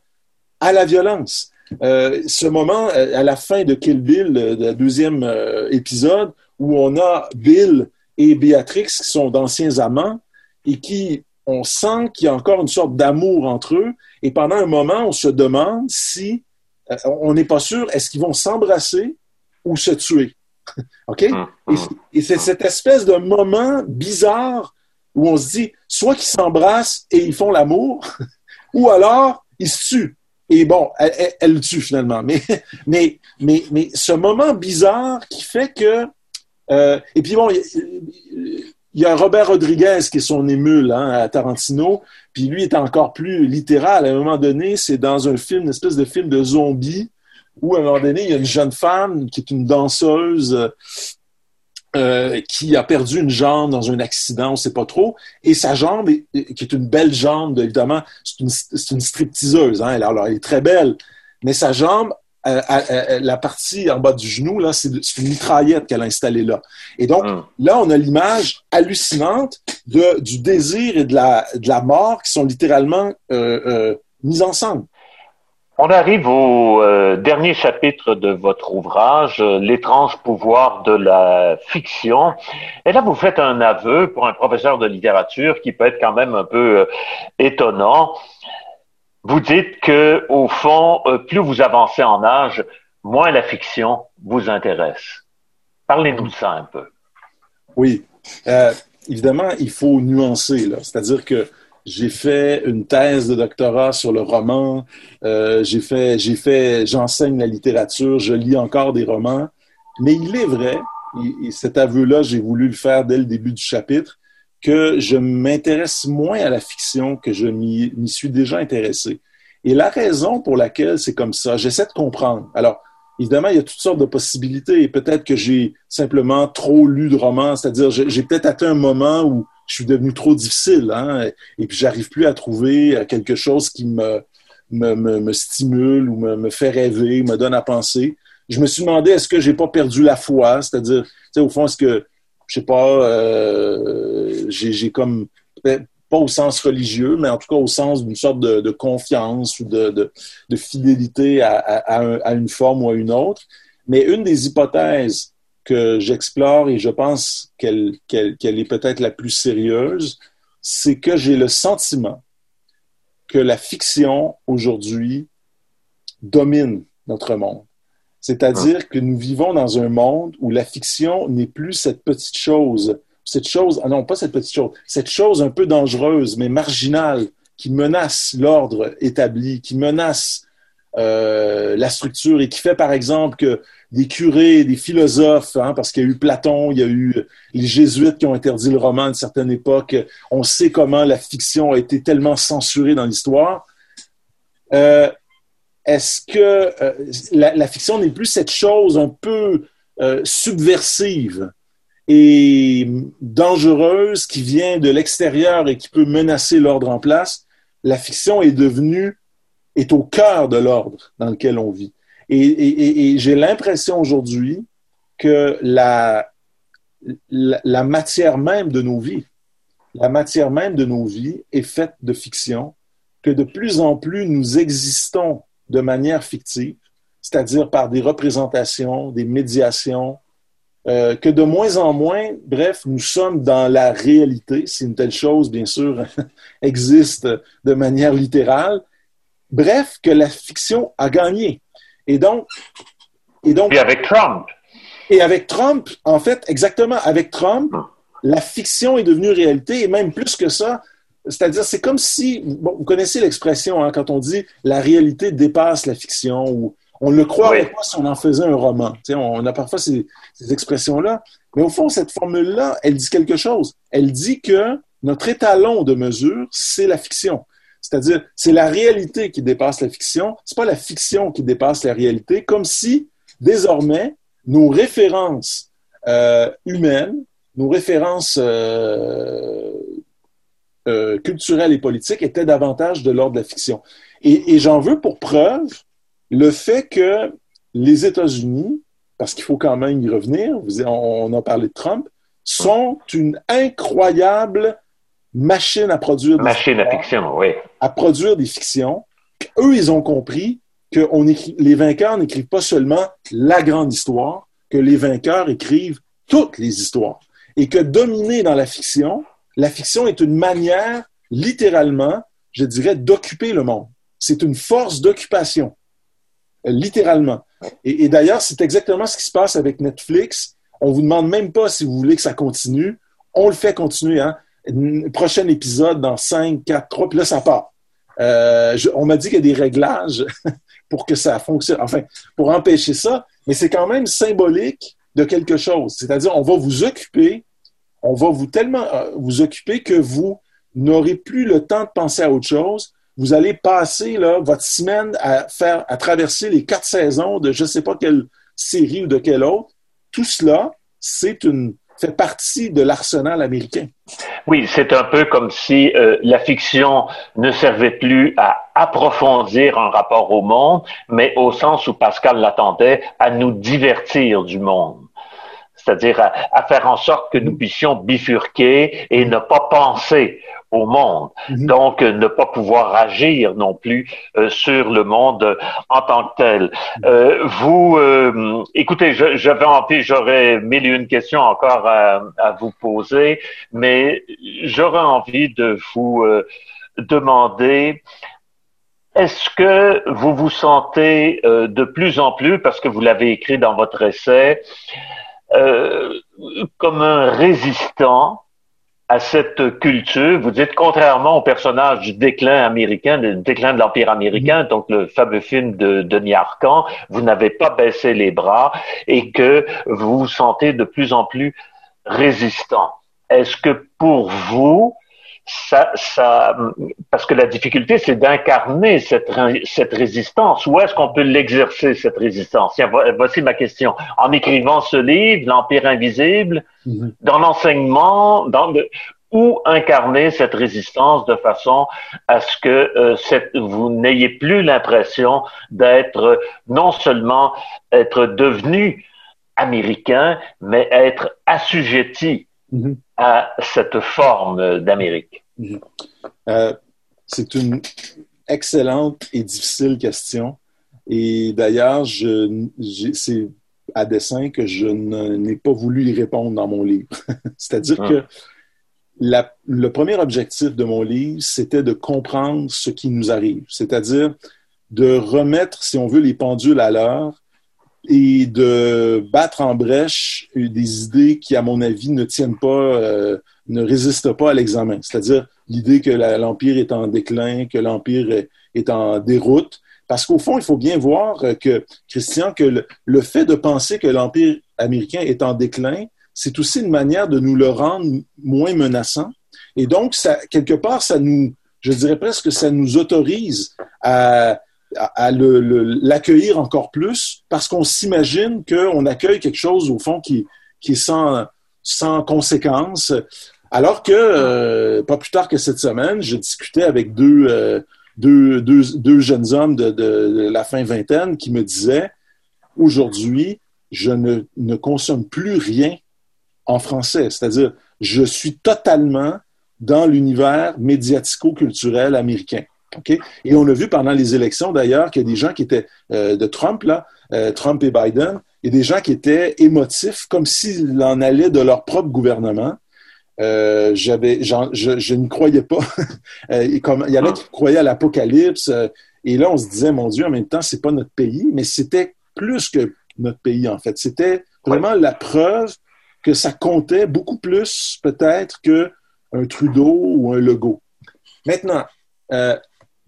à la violence. Euh, ce moment, à la fin de Kill Bill, le, deuxième épisode, où on a Bill et Béatrix qui sont d'anciens amants et qui, on sent qu'il y a encore une sorte d'amour entre eux. Et pendant un moment, on se demande si, euh, on n'est pas sûr, est-ce qu'ils vont s'embrasser ou se tuer? OK? Hum, hum. Et, c'est cette espèce de moment bizarre où on se dit, soit qu'ils s'embrassent et ils font l'amour, ou alors ils se tuent. Et bon, elle, le tue finalement. Mais, mais, mais, mais ce moment bizarre qui fait que euh, et puis bon, il y, a Robert Rodriguez qui est son émule hein, à Tarantino, puis lui est encore plus littéral. À un moment donné, c'est dans un film, une espèce de film de zombie, où à un moment donné, il y a une jeune femme qui est une danseuse euh, qui a perdu une jambe dans un accident, on ne sait pas trop, et sa jambe, qui est une belle jambe, évidemment, c'est une, une stripteaseuse, hein, alors elle est très belle, mais sa jambe euh, euh, euh, la partie en bas du genou, là, c'est une mitraillette qu'elle a installée là. Et donc, hum. là, on a l'image hallucinante de, du désir et de la, de la mort qui sont littéralement euh, mises ensemble. On arrive au dernier chapitre de votre ouvrage, L'étrange pouvoir de la fiction. Et là, vous faites un aveu pour un professeur de littérature qui peut être quand même un peu étonnant. Vous dites que, au fond, euh, plus vous avancez en âge, moins la fiction vous intéresse. Parlez-nous de ça un peu. Oui. Euh, évidemment, il faut nuancer. C'est-à-dire que j'ai fait une thèse de doctorat sur le roman. Euh, j'ai fait, j'ai fait, j'enseigne la littérature. Je lis encore des romans. Mais il est vrai, et cet aveu-là, j'ai voulu le faire dès le début du chapitre, que je m'intéresse moins à la fiction que je m'y suis déjà intéressé. Et la raison pour laquelle c'est comme ça, j'essaie de comprendre. Alors, évidemment, il y a toutes sortes de possibilités. Peut-être que j'ai simplement trop lu de romans, c'est-à-dire j'ai peut-être atteint un moment où je suis devenu trop difficile, hein, et puis j'arrive plus à trouver quelque chose qui me, me, me, stimule ou me, me, fait rêver, me donne à penser. Je me suis demandé, est-ce que j'ai pas perdu la foi? C'est-à-dire, au fond, est-ce que je sais pas, euh, j'ai comme pas au sens religieux, mais en tout cas au sens d'une sorte de, confiance ou de, fidélité à, une forme ou à une autre. Mais une des hypothèses que j'explore et je pense qu'elle est peut-être la plus sérieuse, c'est que j'ai le sentiment que la fiction aujourd'hui domine notre monde. C'est-à-dire que nous vivons dans un monde où la fiction n'est plus cette petite chose, cette chose, ah non, pas cette petite chose, cette chose un peu dangereuse, mais marginale, qui menace l'ordre établi, qui menace euh, la structure et qui fait, par exemple, que des curés, des philosophes, hein, parce qu'il y a eu Platon, il y a eu les jésuites qui ont interdit le roman à une certaine époque, on sait comment la fiction a été tellement censurée dans l'histoire. Euh, est-ce que euh, la, fiction n'est plus cette chose un peu subversive et dangereuse qui vient de l'extérieur et qui peut menacer l'ordre en place? La fiction est devenue, est au cœur de l'ordre dans lequel on vit. Et, j'ai l'impression aujourd'hui que la, matière même de nos vies, la matière même de nos vies est faite de fiction, que de plus en plus nous existons de manière fictive, c'est-à-dire par des représentations, des médiations, euh, que de moins en moins, bref, nous sommes dans la réalité, si une telle chose, bien sûr, existe de manière littérale. Bref, que la fiction a gagné. Et donc, et donc. Et avec Trump. Et avec Trump, en fait, exactement, avec Trump, la fiction est devenue réalité, et même plus que ça, c'est-à-dire, c'est comme si, vous connaissez l'expression hein, quand on dit la réalité dépasse la fiction ou on le croirait pas si on en faisait un roman. on a parfois ces, expressions-là. Mais au fond, cette formule-là, elle dit quelque chose. Elle dit que notre étalon de mesure, c'est la fiction. C'est-à-dire, c'est la réalité qui dépasse la fiction. C'est pas la fiction qui dépasse la réalité. Comme si, désormais, nos références euh, humaines, nos références euh, euh, culturelle et politique était davantage de l'ordre de la fiction. Et, j'en veux pour preuve le fait que les États-Unis, parce qu'il faut quand même y revenir, on, a parlé de Trump, sont une incroyable machine à produire des machine à fiction, oui. À produire des fictions. Eux, ils ont compris que les vainqueurs n'écrivent pas seulement la grande histoire, que les vainqueurs écrivent toutes les histoires. Et que dominer dans la fiction, la fiction est une manière, littéralement, je dirais, d'occuper le monde. C'est une force d'occupation, littéralement. Et, d'ailleurs, c'est exactement ce qui se passe avec Netflix. On vous demande même pas si vous voulez que ça continue. On le fait continuer. Hein? Prochain épisode dans 5, 4, 3, puis là, ça part. Euh, on m'a dit qu'il y a des réglages pour que ça fonctionne, enfin, pour empêcher ça, mais c'est quand même symbolique de quelque chose. C'est-à-dire, on va vous occuper on va vous tellement euh, vous occuper que vous n'aurez plus le temps de penser à autre chose. Vous allez passer là, votre semaine à faire, à traverser les quatre saisons de je ne sais pas quelle série ou de quelle autre. Tout cela, c'est une fait partie de l'arsenal américain. Oui, c'est un peu comme si euh, la fiction ne servait plus à approfondir un rapport au monde, mais au sens où Pascal l'attendait, à nous divertir du monde c'est-à-dire à, faire en sorte que nous puissions bifurquer et ne pas penser au monde. Mhm. Donc, euh, ne pas pouvoir agir non plus euh, sur le monde en tant que tel. Euh, vous, écoutez, j'avais envie, j'aurais mille et une questions encore à, à vous poser, mais j'aurais envie de vous demander est-ce que vous vous sentez de plus en plus, parce que vous l'avez écrit dans votre essai, euh, comme un résistant à cette culture. Vous dites, contrairement au personnage du déclin américain, du déclin de l'Empire américain, mm-hmm. donc le fameux film de Denis Arcand, vous n'avez pas baissé les bras et que vous vous sentez de plus en plus résistant. Est-ce que pour vous, ça, ça, parce que la difficulté, c'est d'incarner cette, cette résistance. Où est-ce qu'on peut l'exercer, cette résistance? voici ma question. En écrivant ce livre, L'Empire invisible, mhm. dans l'enseignement, dans le, où incarner cette résistance de façon à ce que euh, cette, vous n'ayez plus l'impression d'être non seulement être devenu américain, mais être assujetti mhm à cette forme d'Amérique? Euh, c'est une excellente et difficile question. Et d'ailleurs, c'est à dessein que je n'ai pas voulu y répondre dans mon livre. C'est-à-dire ah. que le premier objectif de mon livre, c'était de comprendre ce qui nous arrive, c'est-à-dire de remettre, si on veut, les pendules à l'heure et de battre en brèche des idées qui, à mon avis, ne tiennent pas, euh, ne résistent pas à l'examen. C'est-à-dire l'idée que l'Empire est en déclin, que l'Empire est, en déroute. Parce qu'au fond, il faut bien voir que, Christian, que le, fait de penser que l'Empire américain est en déclin, c'est aussi une manière de nous le rendre moins menaçant. Et donc, ça, quelque part, ça nous, je dirais presque que ça nous autorise à, à, l'accueillir encore plus parce qu'on s'imagine qu'on accueille quelque chose au fond qui, qui est sans, sans conséquence. Alors que, euh, pas plus tard que cette semaine, je discutais avec deux, euh, deux, deux, deux, jeunes hommes de, la fin vingtaine qui me disaient, aujourd'hui, je ne, ne consomme plus rien en français. C'est-à-dire, je suis totalement dans l'univers médiatico-culturel américain. Et on a vu pendant les élections, d'ailleurs, qu'il y a des gens qui étaient euh, de Trump, là, euh, Trump et Biden, et des gens qui étaient émotifs, comme s'il en allait de leur propre gouvernement. Euh, j'avais, je, je ne croyais pas. il y en a qui croyaient à l'apocalypse. et là, on se disait, mon Dieu, en même temps, c'est pas notre pays, mais c'était plus que notre pays, en fait. C'était vraiment la preuve que ça comptait beaucoup plus, peut-être, qu'un Trudeau ou un Legault. Maintenant,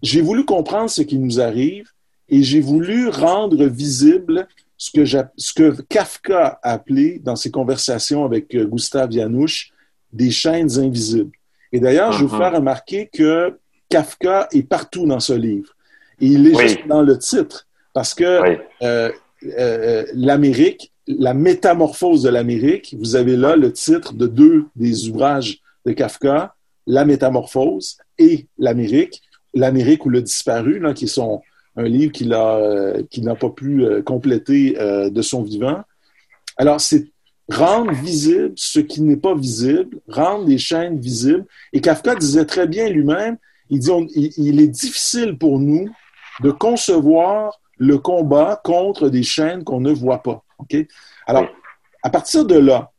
j'ai voulu comprendre ce qui nous arrive et j'ai voulu rendre visible ce que, ce que Kafka a appelé dans ses conversations avec euh, Gustave Janouch des chaînes invisibles. Et d'ailleurs, je vais vous uh-huh. faire remarquer que Kafka est partout dans ce livre. Et il est juste dans le titre, parce que euh, euh, l'Amérique, la métamorphose de l'Amérique, vous avez là le titre de deux des ouvrages de Kafka, La Métamorphose et l'Amérique, l'Amérique ou le disparu, là, qui sont un livre qu'il a, qu'il n'a pas pu compléter de son vivant. Alors, c'est rendre visible ce qui n'est pas visible, rendre les chaînes visibles. Et Kafka disait très bien lui-même, il dit, il, est difficile pour nous de concevoir le combat contre des chaînes qu'on ne voit pas. OK? Alors, à partir de là,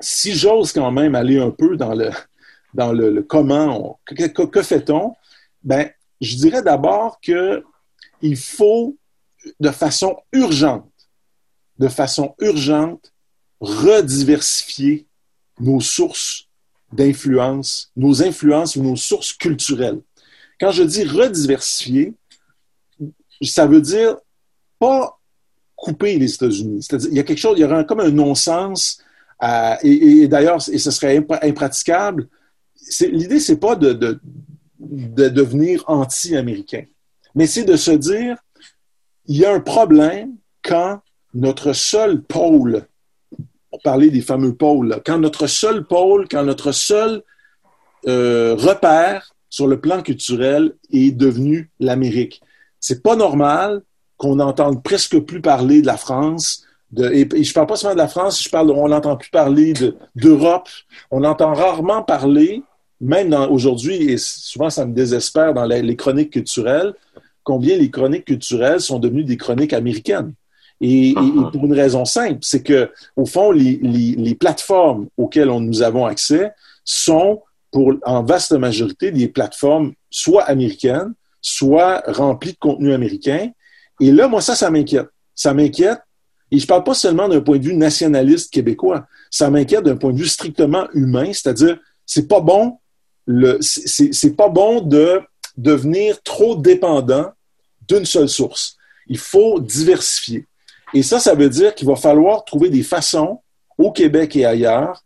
si j'ose quand même aller un peu dans le, dans le, comment, que, fait-on? Ben, je dirais d'abord qu'il faut, de façon urgente, de façon urgente, rediversifier nos sources d'influence, nos influences ou nos sources culturelles. Quand je dis rediversifier, ça veut dire pas couper les États-Unis. C'est-à-dire, il y a quelque chose, il y aurait comme un non-sens, et, d'ailleurs, et ce serait impraticable. L'idée, c'est pas de, de devenir anti-américain, mais c'est de se dire, il y a un problème quand notre seul pôle pour parler des fameux pôles, quand notre seul pôle, quand notre seul euh, repère sur le plan culturel est devenu l'Amérique. C'est pas normal qu'on n'entende presque plus parler de la France. De, et, je parle pas seulement de la France, je parle, on n'entend plus parler d'Europe. on entend rarement parler, même aujourd'hui, et souvent ça me désespère dans les chroniques culturelles, combien les chroniques culturelles sont devenues des chroniques américaines. Et, uh-huh. pour une raison simple, c'est que au fond, les, plateformes auxquelles nous avons accès sont, pour en vaste majorité, des plateformes soit américaines, soit remplies de contenu américain. Et là, moi, ça, ça m'inquiète. Ça m'inquiète. Et je parle pas seulement d'un point de vue nationaliste québécois. Ça m'inquiète d'un point de vue strictement humain, c'est-à-dire, c'est pas bon. Le, c'est pas bon de devenir trop dépendant d'une seule source. Il faut diversifier. Et ça, ça veut dire qu'il va falloir trouver des façons au Québec et ailleurs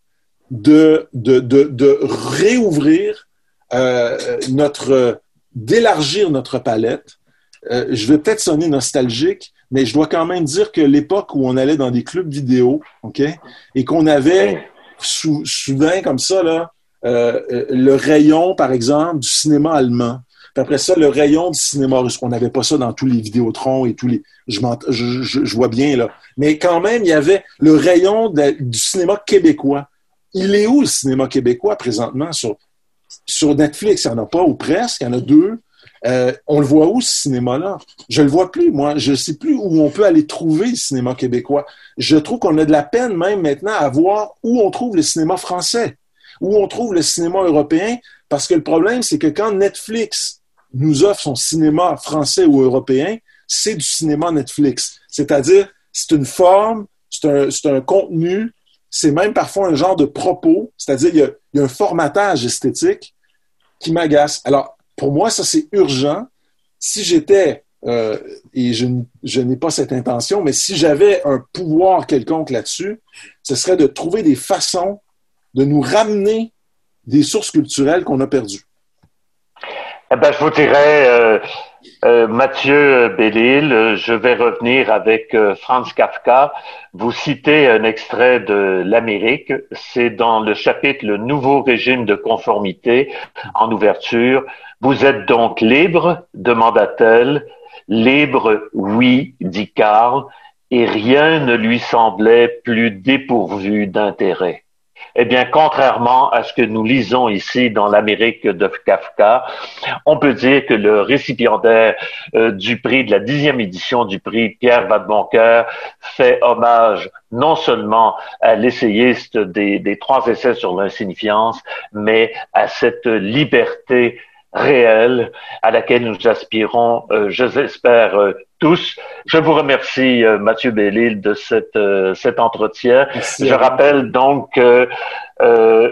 de, de, de, de réouvrir euh, notre, d'élargir notre palette. Euh, je vais peut-être sonner nostalgique, mais je dois quand même dire que l'époque où on allait dans des clubs vidéo, OK, et qu'on avait soudain comme ça, là, euh, le rayon, par exemple, du cinéma allemand, après ça, le rayon du cinéma russe. On n'avait pas ça dans tous les Vidéotrons et tous les. Je, vois bien, là. Mais quand même, il y avait le rayon du cinéma québécois. Il est où le cinéma québécois présentement sur, sur Netflix? Il n'y en a pas, ou presque. Il y en a deux. Euh, on le voit où, ce cinéma-là? Je le vois plus, moi. Je ne sais plus où on peut aller trouver le cinéma québécois. Je trouve qu'on a de la peine même maintenant à voir où on trouve le cinéma français, où on trouve le cinéma européen, parce que le problème, c'est que quand Netflix nous offre son cinéma français ou européen, c'est du cinéma Netflix. C'est-à-dire, c'est une forme, c'est un, contenu, c'est même parfois un genre de propos, c'est-à-dire, il, y a, un formatage esthétique qui m'agace. Alors, pour moi, ça, c'est urgent. Si j'étais, euh, et je, je n'ai pas cette intention, mais si j'avais un pouvoir quelconque là-dessus, ce serait de trouver des façons de nous ramener des sources culturelles qu'on a perdues. Eh ben, je vous dirais, euh, euh, Mathieu Bellil, je vais revenir avec euh, Franz Kafka. Vous citez un extrait de l'Amérique. C'est dans le chapitre Le nouveau régime de conformité en ouverture. Vous êtes donc libre? demanda-t-elle. Libre, oui, dit Karl, et rien ne lui semblait plus dépourvu d'intérêt. Eh bien, contrairement à ce que nous lisons ici dans l'Amérique de Kafka, on peut dire que le récipiendaire euh, du prix de la dixième édition du prix Pierre Vadeboncoeur fait hommage non seulement à l'essayiste des, des trois essais sur l'insignifiance, mais à cette liberté réelle à laquelle nous aspirons, euh, je l'espère, euh, tous. Je vous remercie, euh, Mathieu Bellil, de cette, euh, cet entretien. je rappelle donc que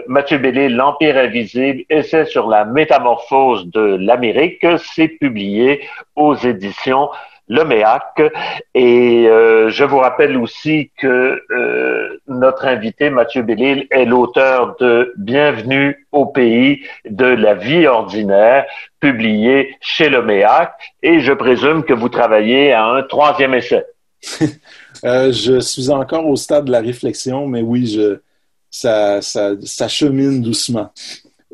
Mathieu Bellil, L'Empire invisible, essai sur la métamorphose de l'Amérique, c'est publié aux éditions le MEAC. Et euh, je vous rappelle aussi que euh, notre invité, Mathieu Bellil, est l'auteur de Bienvenue au pays de la vie ordinaire, publié chez le MEAC. Et je présume que vous travaillez à un troisième essai. euh, je suis encore au stade de la réflexion, mais oui, je, ça, ça, ça chemine doucement.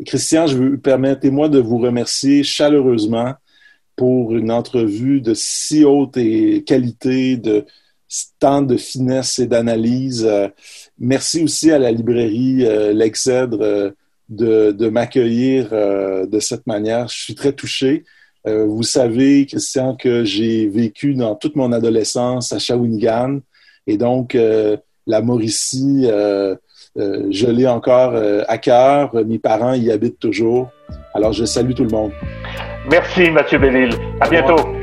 Christian, je veux permettez-moi de vous remercier chaleureusement pour une entrevue de si haute qualité, de tant de finesse et d'analyse. Euh, merci aussi à la librairie euh, L'Exèdre euh, de, m'accueillir de cette manière. Je suis très touché. vous savez, Christian, que j'ai vécu dans toute mon adolescence à Shawinigan et donc la Mauricie, je l'ai encore à cœur. Mes parents y habitent toujours. Alors, je salue tout le monde. Merci, Mathieu Bellil. À bientôt.